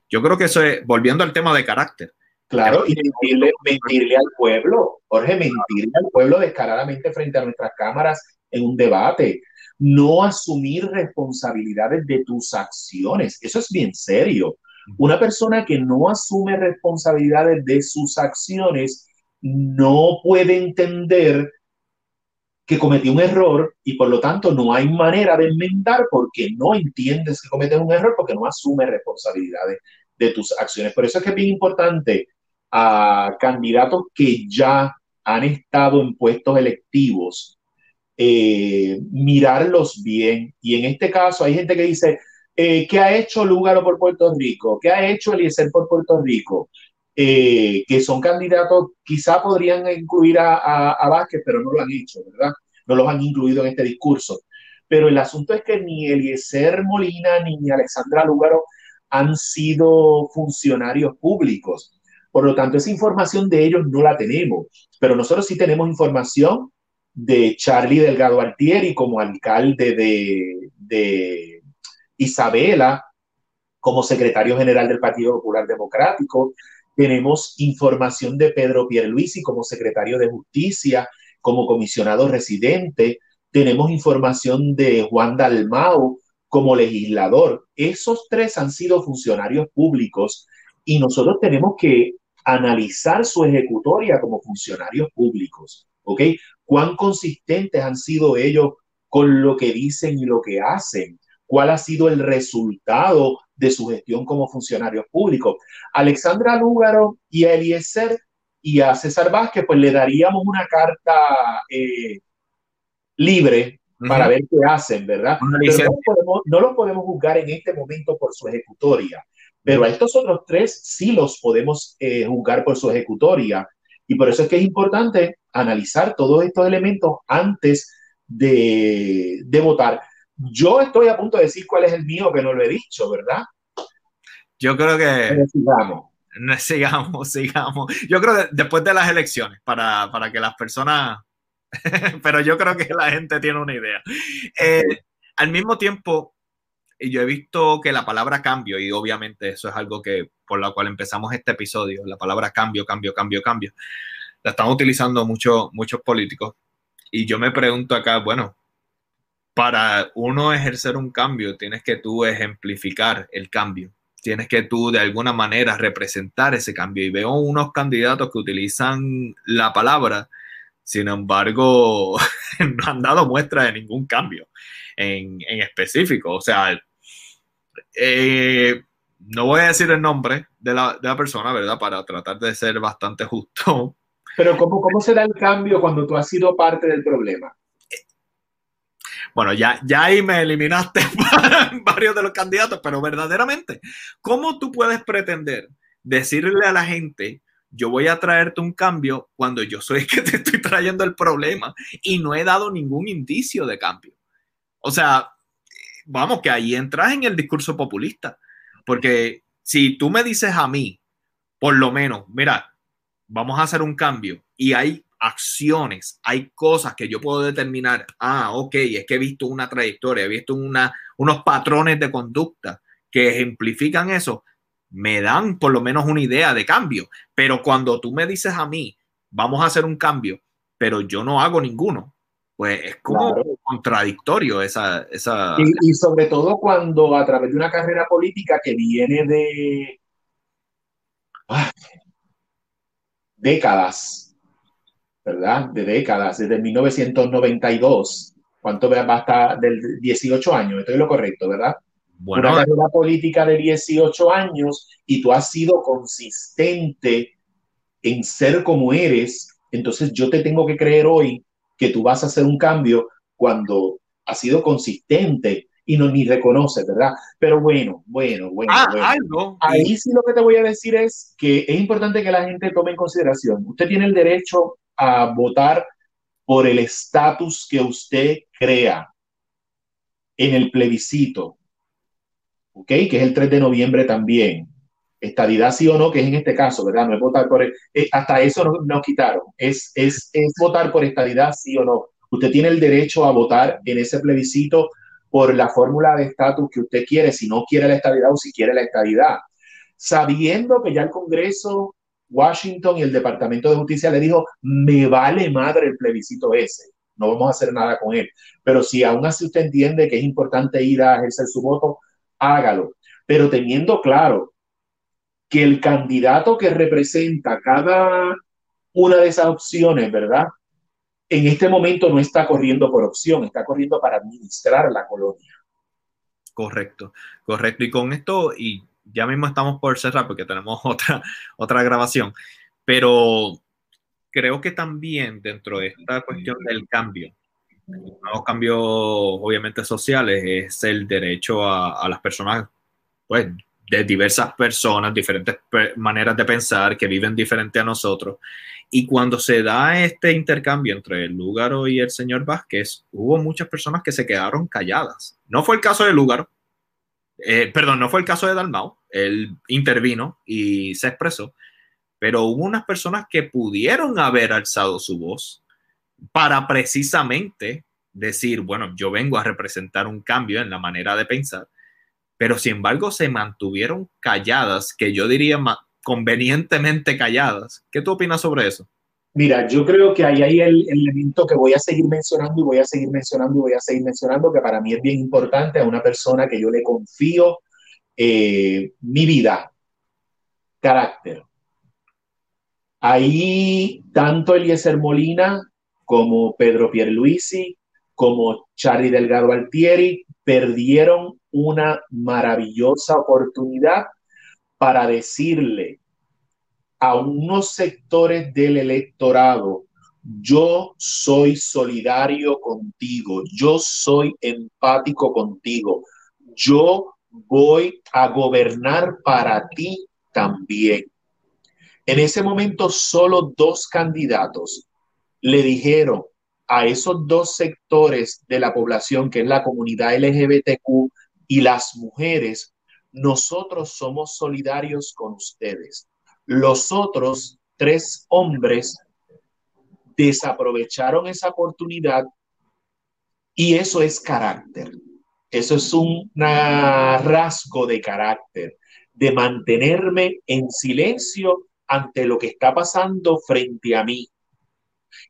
Yo creo que eso es, volviendo al tema de carácter. Claro, y mentirle, mentirle al pueblo, Jorge, mentirle al pueblo descaradamente frente a nuestras cámaras en un debate. No asumir responsabilidades de tus acciones. Eso es bien serio. Una persona que no asume responsabilidades de sus acciones no puede entender que cometió un error y por lo tanto no hay manera de enmendar porque no entiendes que cometes un error porque no asume responsabilidades de tus acciones. Por eso es que es bien importante a candidatos que ya han estado en puestos electivos, eh, mirarlos bien. Y en este caso hay gente que dice, eh, ¿Qué ha hecho Lúgaro por Puerto Rico? ¿Qué ha hecho Eliezer por Puerto Rico? Eh, que son candidatos, quizá podrían incluir a, a, Vázquez, pero no lo han hecho, ¿verdad? No los han incluido en este discurso. Pero el asunto es que ni Eliezer Molina ni Alexandra Lúgaro han sido funcionarios públicos. Por lo tanto, esa información de ellos no la tenemos. Pero nosotros sí tenemos información de Charlie Delgado Altieri como alcalde de, de Isabela como secretario general del Partido Popular Democrático. Tenemos información de Pedro Pierluisi como secretario de Justicia, como comisionado residente. Tenemos información de Juan Dalmau como legislador. Esos tres han sido funcionarios públicos y nosotros tenemos que analizar su ejecutoria como funcionarios públicos. ¿Ok? ¿Cuán consistentes han sido ellos con lo que dicen y lo que hacen? Cuál ha sido el resultado de su gestión como funcionario público. Alexandra Lúgaro y a Eliezer y a César Vázquez, pues le daríamos una carta eh, libre para ver qué hacen, ¿verdad? no, los podemos juzgar en este momento por su ejecutoria, pero a estos otros tres sí los podemos eh, juzgar por su ejecutoria. Y por eso es que es importante analizar todos estos elementos antes de, de votar. Yo estoy a punto de decir cuál es el mío, que no lo he dicho, ¿verdad? Yo creo que... sigamos. Sigamos, sigamos. Yo creo que después de las elecciones, para, para que las personas... [laughs] Pero yo creo que la gente tiene una idea. Eh, al mismo tiempo, yo he visto que la palabra cambio, y obviamente eso es algo que por la cual empezamos este episodio, la palabra cambio, cambio, cambio, cambio, la están utilizando muchos muchos políticos. Y yo me pregunto acá, bueno, para uno ejercer un cambio, tienes que tú ejemplificar el cambio. Tienes que tú de alguna manera representar ese cambio. Y veo unos candidatos que utilizan la palabra, sin embargo, [laughs] no han dado muestra de ningún cambio en, específico. O sea, eh, no voy a decir el nombre de la, de la, persona, ¿verdad? Para tratar de ser bastante justo. Pero ¿cómo, ¿cómo será el cambio cuando tú has sido parte del problema? Bueno, ya, ya ahí me eliminaste [laughs] varios de los candidatos, pero verdaderamente, ¿cómo tú puedes pretender decirle a la gente, yo voy a traerte un cambio cuando yo soy el que te estoy trayendo el problema y no he dado ningún indicio de cambio? O sea, vamos, que ahí entras en el discurso populista, porque si tú me dices a mí, por lo menos, mira, vamos a hacer un cambio y hay acciones, hay cosas que yo puedo determinar, ah, ok, es que he visto una trayectoria, he visto una, unos patrones de conducta que ejemplifican eso, me dan por lo menos una idea de cambio. Pero cuando tú me dices a mí, vamos a hacer un cambio, pero yo no hago ninguno, pues es como contradictorio esa... esa... Y, y, sobre todo cuando a través de una carrera política que viene de ah, décadas, ¿verdad? De décadas, desde 1992. ¿Cuánto va a estar? Del 18 años, estoy lo correcto, ¿verdad? Bueno, una carrera política de 18 años y tú has sido consistente en ser como eres, entonces yo te tengo que creer hoy que tú vas a hacer un cambio cuando has sido consistente y no ni reconoces, ¿verdad? Pero bueno, bueno, bueno. Ah, Algo. Ahí sí lo que te voy a decir es que es importante que la gente tome en consideración. Usted tiene el derecho a votar por el estatus que usted crea en el plebiscito, ¿ok? Que es el 3 de noviembre también. Estadidad sí o no, que es en este caso, ¿verdad? No es votar por... Eh, hasta eso nos no quitaron. Es, es, es votar por estadidad sí o no. Usted tiene el derecho a votar en ese plebiscito por la fórmula de estatus que usted quiere, si no quiere la estadidad o si quiere la estadidad. Sabiendo que ya el Congreso, Washington y el Departamento de Justicia le dijo, me vale madre el plebiscito ese, no vamos a hacer nada con él. Pero si aún así usted entiende que es importante ir a ejercer su voto, hágalo. Pero teniendo claro que el candidato que representa cada una de esas opciones, ¿verdad? en este momento no está corriendo por opción, está corriendo para administrar la colonia. Correcto, correcto. Y con esto, y ya mismo estamos por cerrar porque tenemos [laughs] otra, otra grabación, pero creo que también dentro de esta cuestión del cambio, los cambios obviamente sociales, es el derecho a, a las personas, pues, de diversas personas, diferentes maneras de pensar, que viven diferente a nosotros. Y cuando se da este intercambio entre el Lúgaro y el señor Vázquez, hubo muchas personas que se quedaron calladas. No fue el caso de Lúgaro, eh, perdón, no fue el caso de Dalmau, él intervino y se expresó, pero hubo unas personas que pudieron haber alzado su voz para precisamente decir, bueno, yo vengo a representar un cambio en la manera de pensar pero sin embargo se mantuvieron calladas, que yo diría convenientemente calladas. ¿Qué tú opinas sobre eso? Mira, yo creo que ahí hay el, elemento que voy a seguir mencionando y voy a seguir mencionando y voy a seguir mencionando, que para mí es bien importante a una persona que yo le confío eh, mi vida, carácter. Ahí tanto Eliezer Molina como Pedro Pierluisi, como Charlie Delgado Altieri, perdieron una maravillosa oportunidad para decirle a unos sectores del electorado, yo soy solidario contigo, yo soy empático contigo, yo voy a gobernar para ti también. En ese momento solo dos candidatos le dijeron a esos dos sectores de la población, que es la comunidad LGBTQ y las mujeres, nosotros somos solidarios con ustedes. Los otros tres hombres desaprovecharon esa oportunidad y eso es carácter. Eso es un rasgo de carácter, de mantenerme en silencio ante lo que está pasando frente a mí.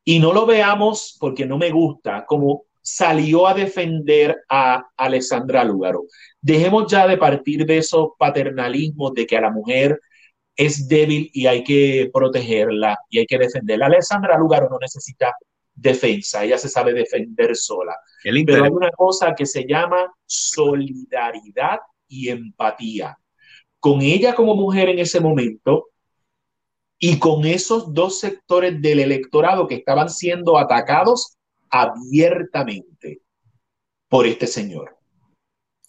Y no lo veamos porque no me gusta como salió a defender a Alessandra Lúgaro. Dejemos ya de partir de esos paternalismos de que a la mujer es débil y hay que protegerla y hay que defenderla. Alessandra Lúgaro no necesita defensa, ella se sabe defender sola. Pero hay una cosa que se llama solidaridad y empatía. Con ella como mujer en ese momento y con esos dos sectores del electorado que estaban siendo atacados abiertamente por este señor.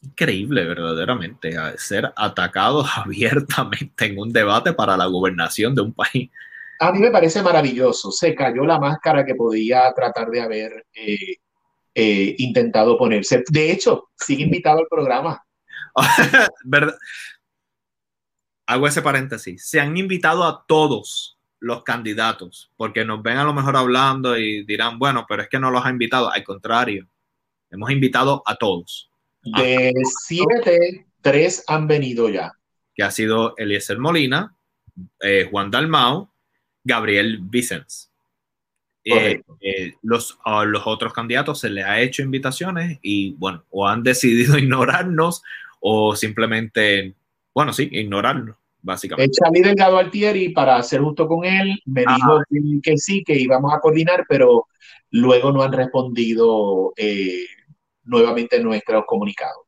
Increíble, verdaderamente, ser atacado [laughs] abiertamente en un debate para la gobernación de un país. A mí me parece maravilloso. Se cayó la máscara que podía tratar de haber eh, eh, intentado ponerse. De hecho, sigue invitado al programa. [laughs] ¿Verdad? Hago ese paréntesis. Se han invitado a todos los candidatos, porque nos ven a lo mejor hablando y dirán, bueno, pero es que no los ha invitado. Al contrario, hemos invitado a todos. De siete, tres han venido ya. Que ha sido Eliezer Molina, eh, Juan Dalmao, Gabriel Vicens. Eh, eh, los, a los otros candidatos se les ha hecho invitaciones y bueno, o han [laughs] decidido ignorarnos o simplemente, bueno, sí, ignorarnos, básicamente. Charlie Delgado Altieri, para ser justo con él, me dijo que, sí, que íbamos a coordinar, pero luego no han respondido nuevamente nuestros comunicados.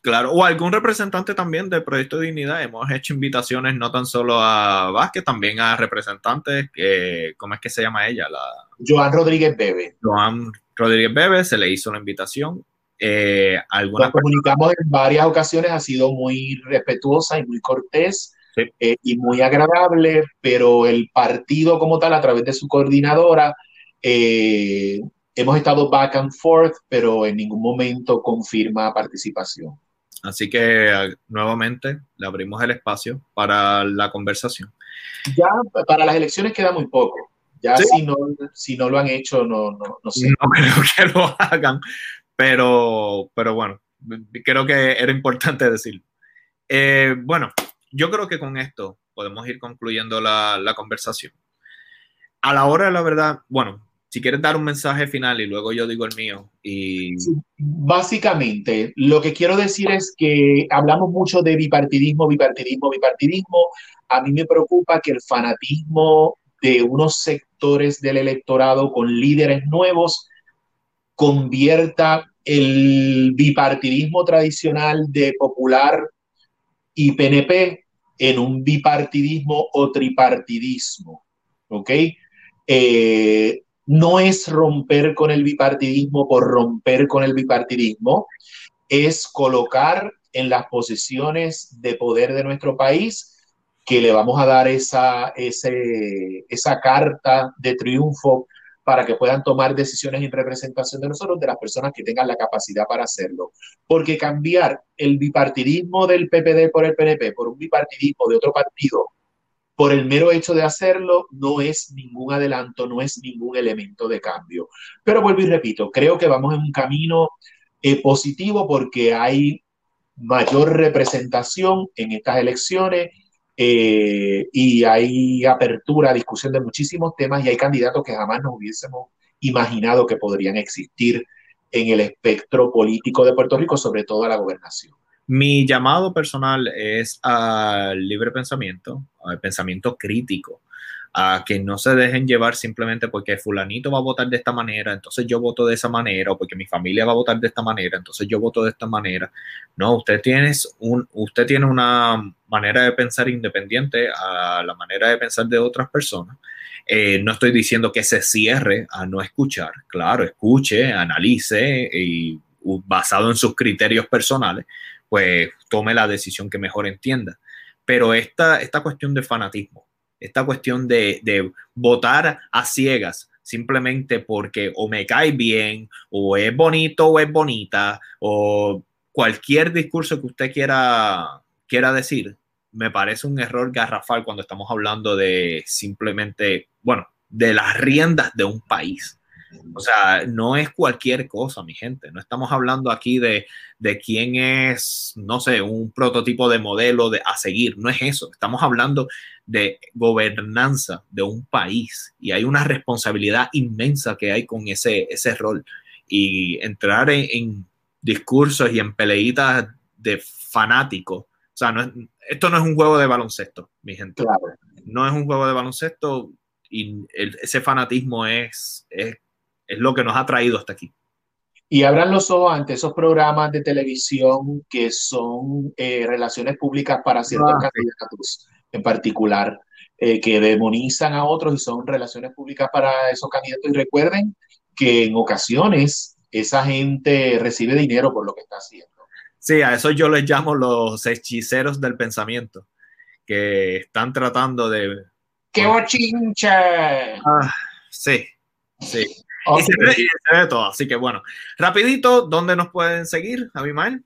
Claro, o algún representante también del Proyecto de Dignidad. Hemos hecho invitaciones no tan solo a Vázquez, también a representantes, que, ¿cómo es que se llama ella? La... Joan Rodríguez Bebe. Joan Rodríguez Bebe, se le hizo la invitación. Eh, Nos comunicamos en varias ocasiones, ha sido muy respetuosa y muy cortés eh, y muy agradable, pero el partido como tal, a través de su coordinadora, eh, hemos estado back and forth, pero en ningún momento confirma participación. Así que nuevamente le abrimos el espacio para la conversación. Ya para las elecciones queda muy poco. Ya si, no, si no lo han hecho, no, no, no sé. No [laughs] creo que lo hagan, pero, pero bueno, creo que era importante decirlo. Eh, bueno, yo creo que con esto podemos ir concluyendo la, la conversación. A la hora de la verdad, bueno, si quieres dar un mensaje final y luego yo digo el mío. Y... básicamente, lo que quiero decir es que hablamos mucho de bipartidismo, bipartidismo, bipartidismo. A mí me preocupa que el fanatismo de unos sectores del electorado con líderes nuevos convierta el bipartidismo tradicional de popular y PNP en un bipartidismo o tripartidismo. ¿Ok? Eh, no es romper con el bipartidismo por romper con el bipartidismo, es colocar en las posiciones de poder de nuestro país que le vamos a dar esa, esa carta de triunfo para que puedan tomar decisiones en representación de nosotros, de las personas que tengan la capacidad para hacerlo. Porque cambiar el bipartidismo del PPD por el PNP por un bipartidismo de otro partido por el mero hecho de hacerlo, no es ningún adelanto, no es ningún elemento de cambio. Pero vuelvo y repito, creo que vamos en un camino eh, positivo porque hay mayor representación en estas elecciones eh, y hay apertura discusión de muchísimos temas y hay candidatos que jamás nos hubiésemos imaginado que podrían existir en el espectro político de Puerto Rico, sobre todo a la gobernación. Mi llamado personal es al libre pensamiento, al pensamiento crítico, a que no se dejen llevar simplemente porque fulanito va a votar de esta manera, entonces yo voto de esa manera, o porque mi familia va a votar de esta manera, entonces yo voto de esta manera. No, usted tiene, un, usted tiene una manera de pensar independiente a la manera de pensar de otras personas. Eh, no estoy diciendo que se cierre a no escuchar, claro, escuche, analice y basado en sus criterios personales, pues tome la decisión que mejor entienda. Pero esta, esta cuestión de fanatismo, esta cuestión de, de votar a ciegas, simplemente porque o me cae bien, o es bonito o es bonita, o cualquier discurso que usted quiera, quiera decir, me parece un error garrafal cuando estamos hablando de simplemente, bueno, de las riendas de un país. O sea, no es cualquier cosa, mi gente. No estamos hablando aquí de, de quién es, no sé, un prototipo de modelo de, a seguir. No es eso. Estamos hablando de gobernanza de un país y hay una responsabilidad inmensa que hay con ese, ese rol. Y entrar en, discursos y en peleitas de fanáticos. O sea, no esto no es un juego de baloncesto, mi gente. No es un juego de baloncesto y ese fanatismo es, es es lo que nos ha traído hasta aquí. Y abran los ojos ante esos programas de televisión que son eh, relaciones públicas para ciertos ah, candidatos en particular, eh, que demonizan a otros y son relaciones públicas para esos candidatos. Y recuerden que en ocasiones esa gente recibe dinero por lo que está haciendo. Sí, a eso yo les llamo los hechiceros del pensamiento, que están tratando de... ¡Qué bochincha! Ah, sí, Sí. Y, se ve, y, se ve, todo. Así que bueno, rapidito, ¿dónde nos pueden seguir, Abimael?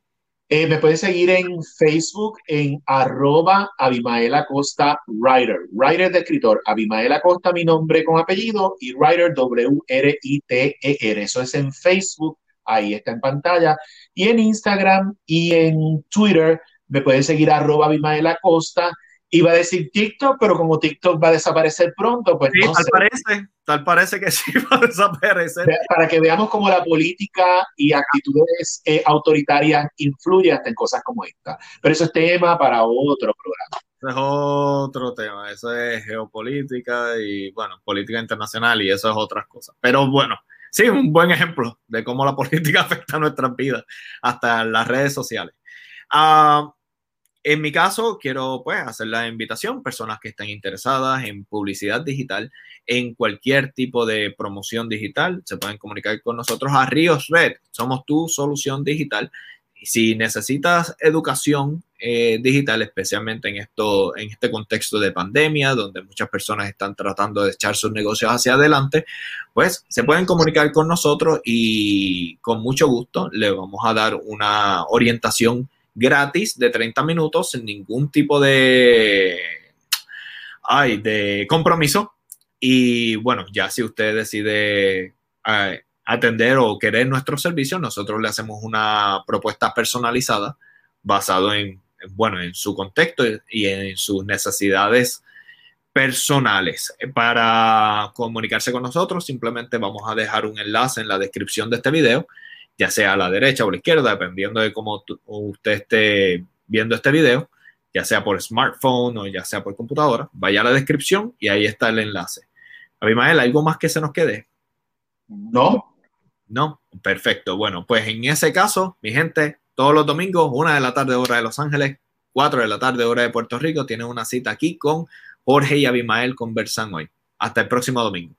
Eh, me pueden seguir en Facebook en arroba Abimael Acosta Writer. Writer de escritor. Abimael Acosta, mi nombre con apellido, y Writer W-R-I-T-E-R. Eso es en Facebook, ahí está en pantalla. Y en Instagram y en Twitter me pueden seguir arroba Abimael Acosta iba a decir TikTok, pero como TikTok va a desaparecer pronto, pues sí, no tal sé. parece, tal parece que [laughs] sí va a desaparecer. Para que veamos cómo la política y actitudes eh, autoritarias influyen hasta en cosas como esta. Pero eso es tema para otro programa. Eso es otro tema, eso es geopolítica y, bueno, política internacional y eso es otras cosas. Pero bueno, sí, un buen ejemplo de cómo la [laughs] política afecta a nuestras vidas, hasta las redes sociales. Uh, en mi caso, quiero pues hacer la invitación, personas que estén interesadas en publicidad digital, en cualquier tipo de promoción digital, se pueden comunicar con nosotros a Ríos Red, somos tu solución digital. Y si necesitas educación eh, digital, especialmente en, esto, en este contexto de pandemia, donde muchas personas están tratando de echar sus negocios hacia adelante, pues se pueden comunicar con nosotros y con mucho gusto le vamos a dar una orientación gratis de 30 minutos sin ningún tipo de, ay, de compromiso. Y bueno, ya si usted decide eh, atender o querer nuestro servicio, nosotros le hacemos una propuesta personalizada basado en, bueno, en su contexto y en sus necesidades personales. Para comunicarse con nosotros, simplemente vamos a dejar un enlace en la descripción de este video ya sea a la derecha o a la izquierda, dependiendo de cómo usted esté viendo este video, ya sea por smartphone o ya sea por computadora, vaya a la descripción y ahí está el enlace. Abimael, ¿algo más que se nos quede? No. No, perfecto. Bueno, pues en ese caso, mi gente, todos los domingos, una de la tarde hora de Los Ángeles, cuatro de la tarde hora de Puerto Rico, tienen una cita aquí con Jorge y Abimael conversan hoy. Hasta el próximo domingo.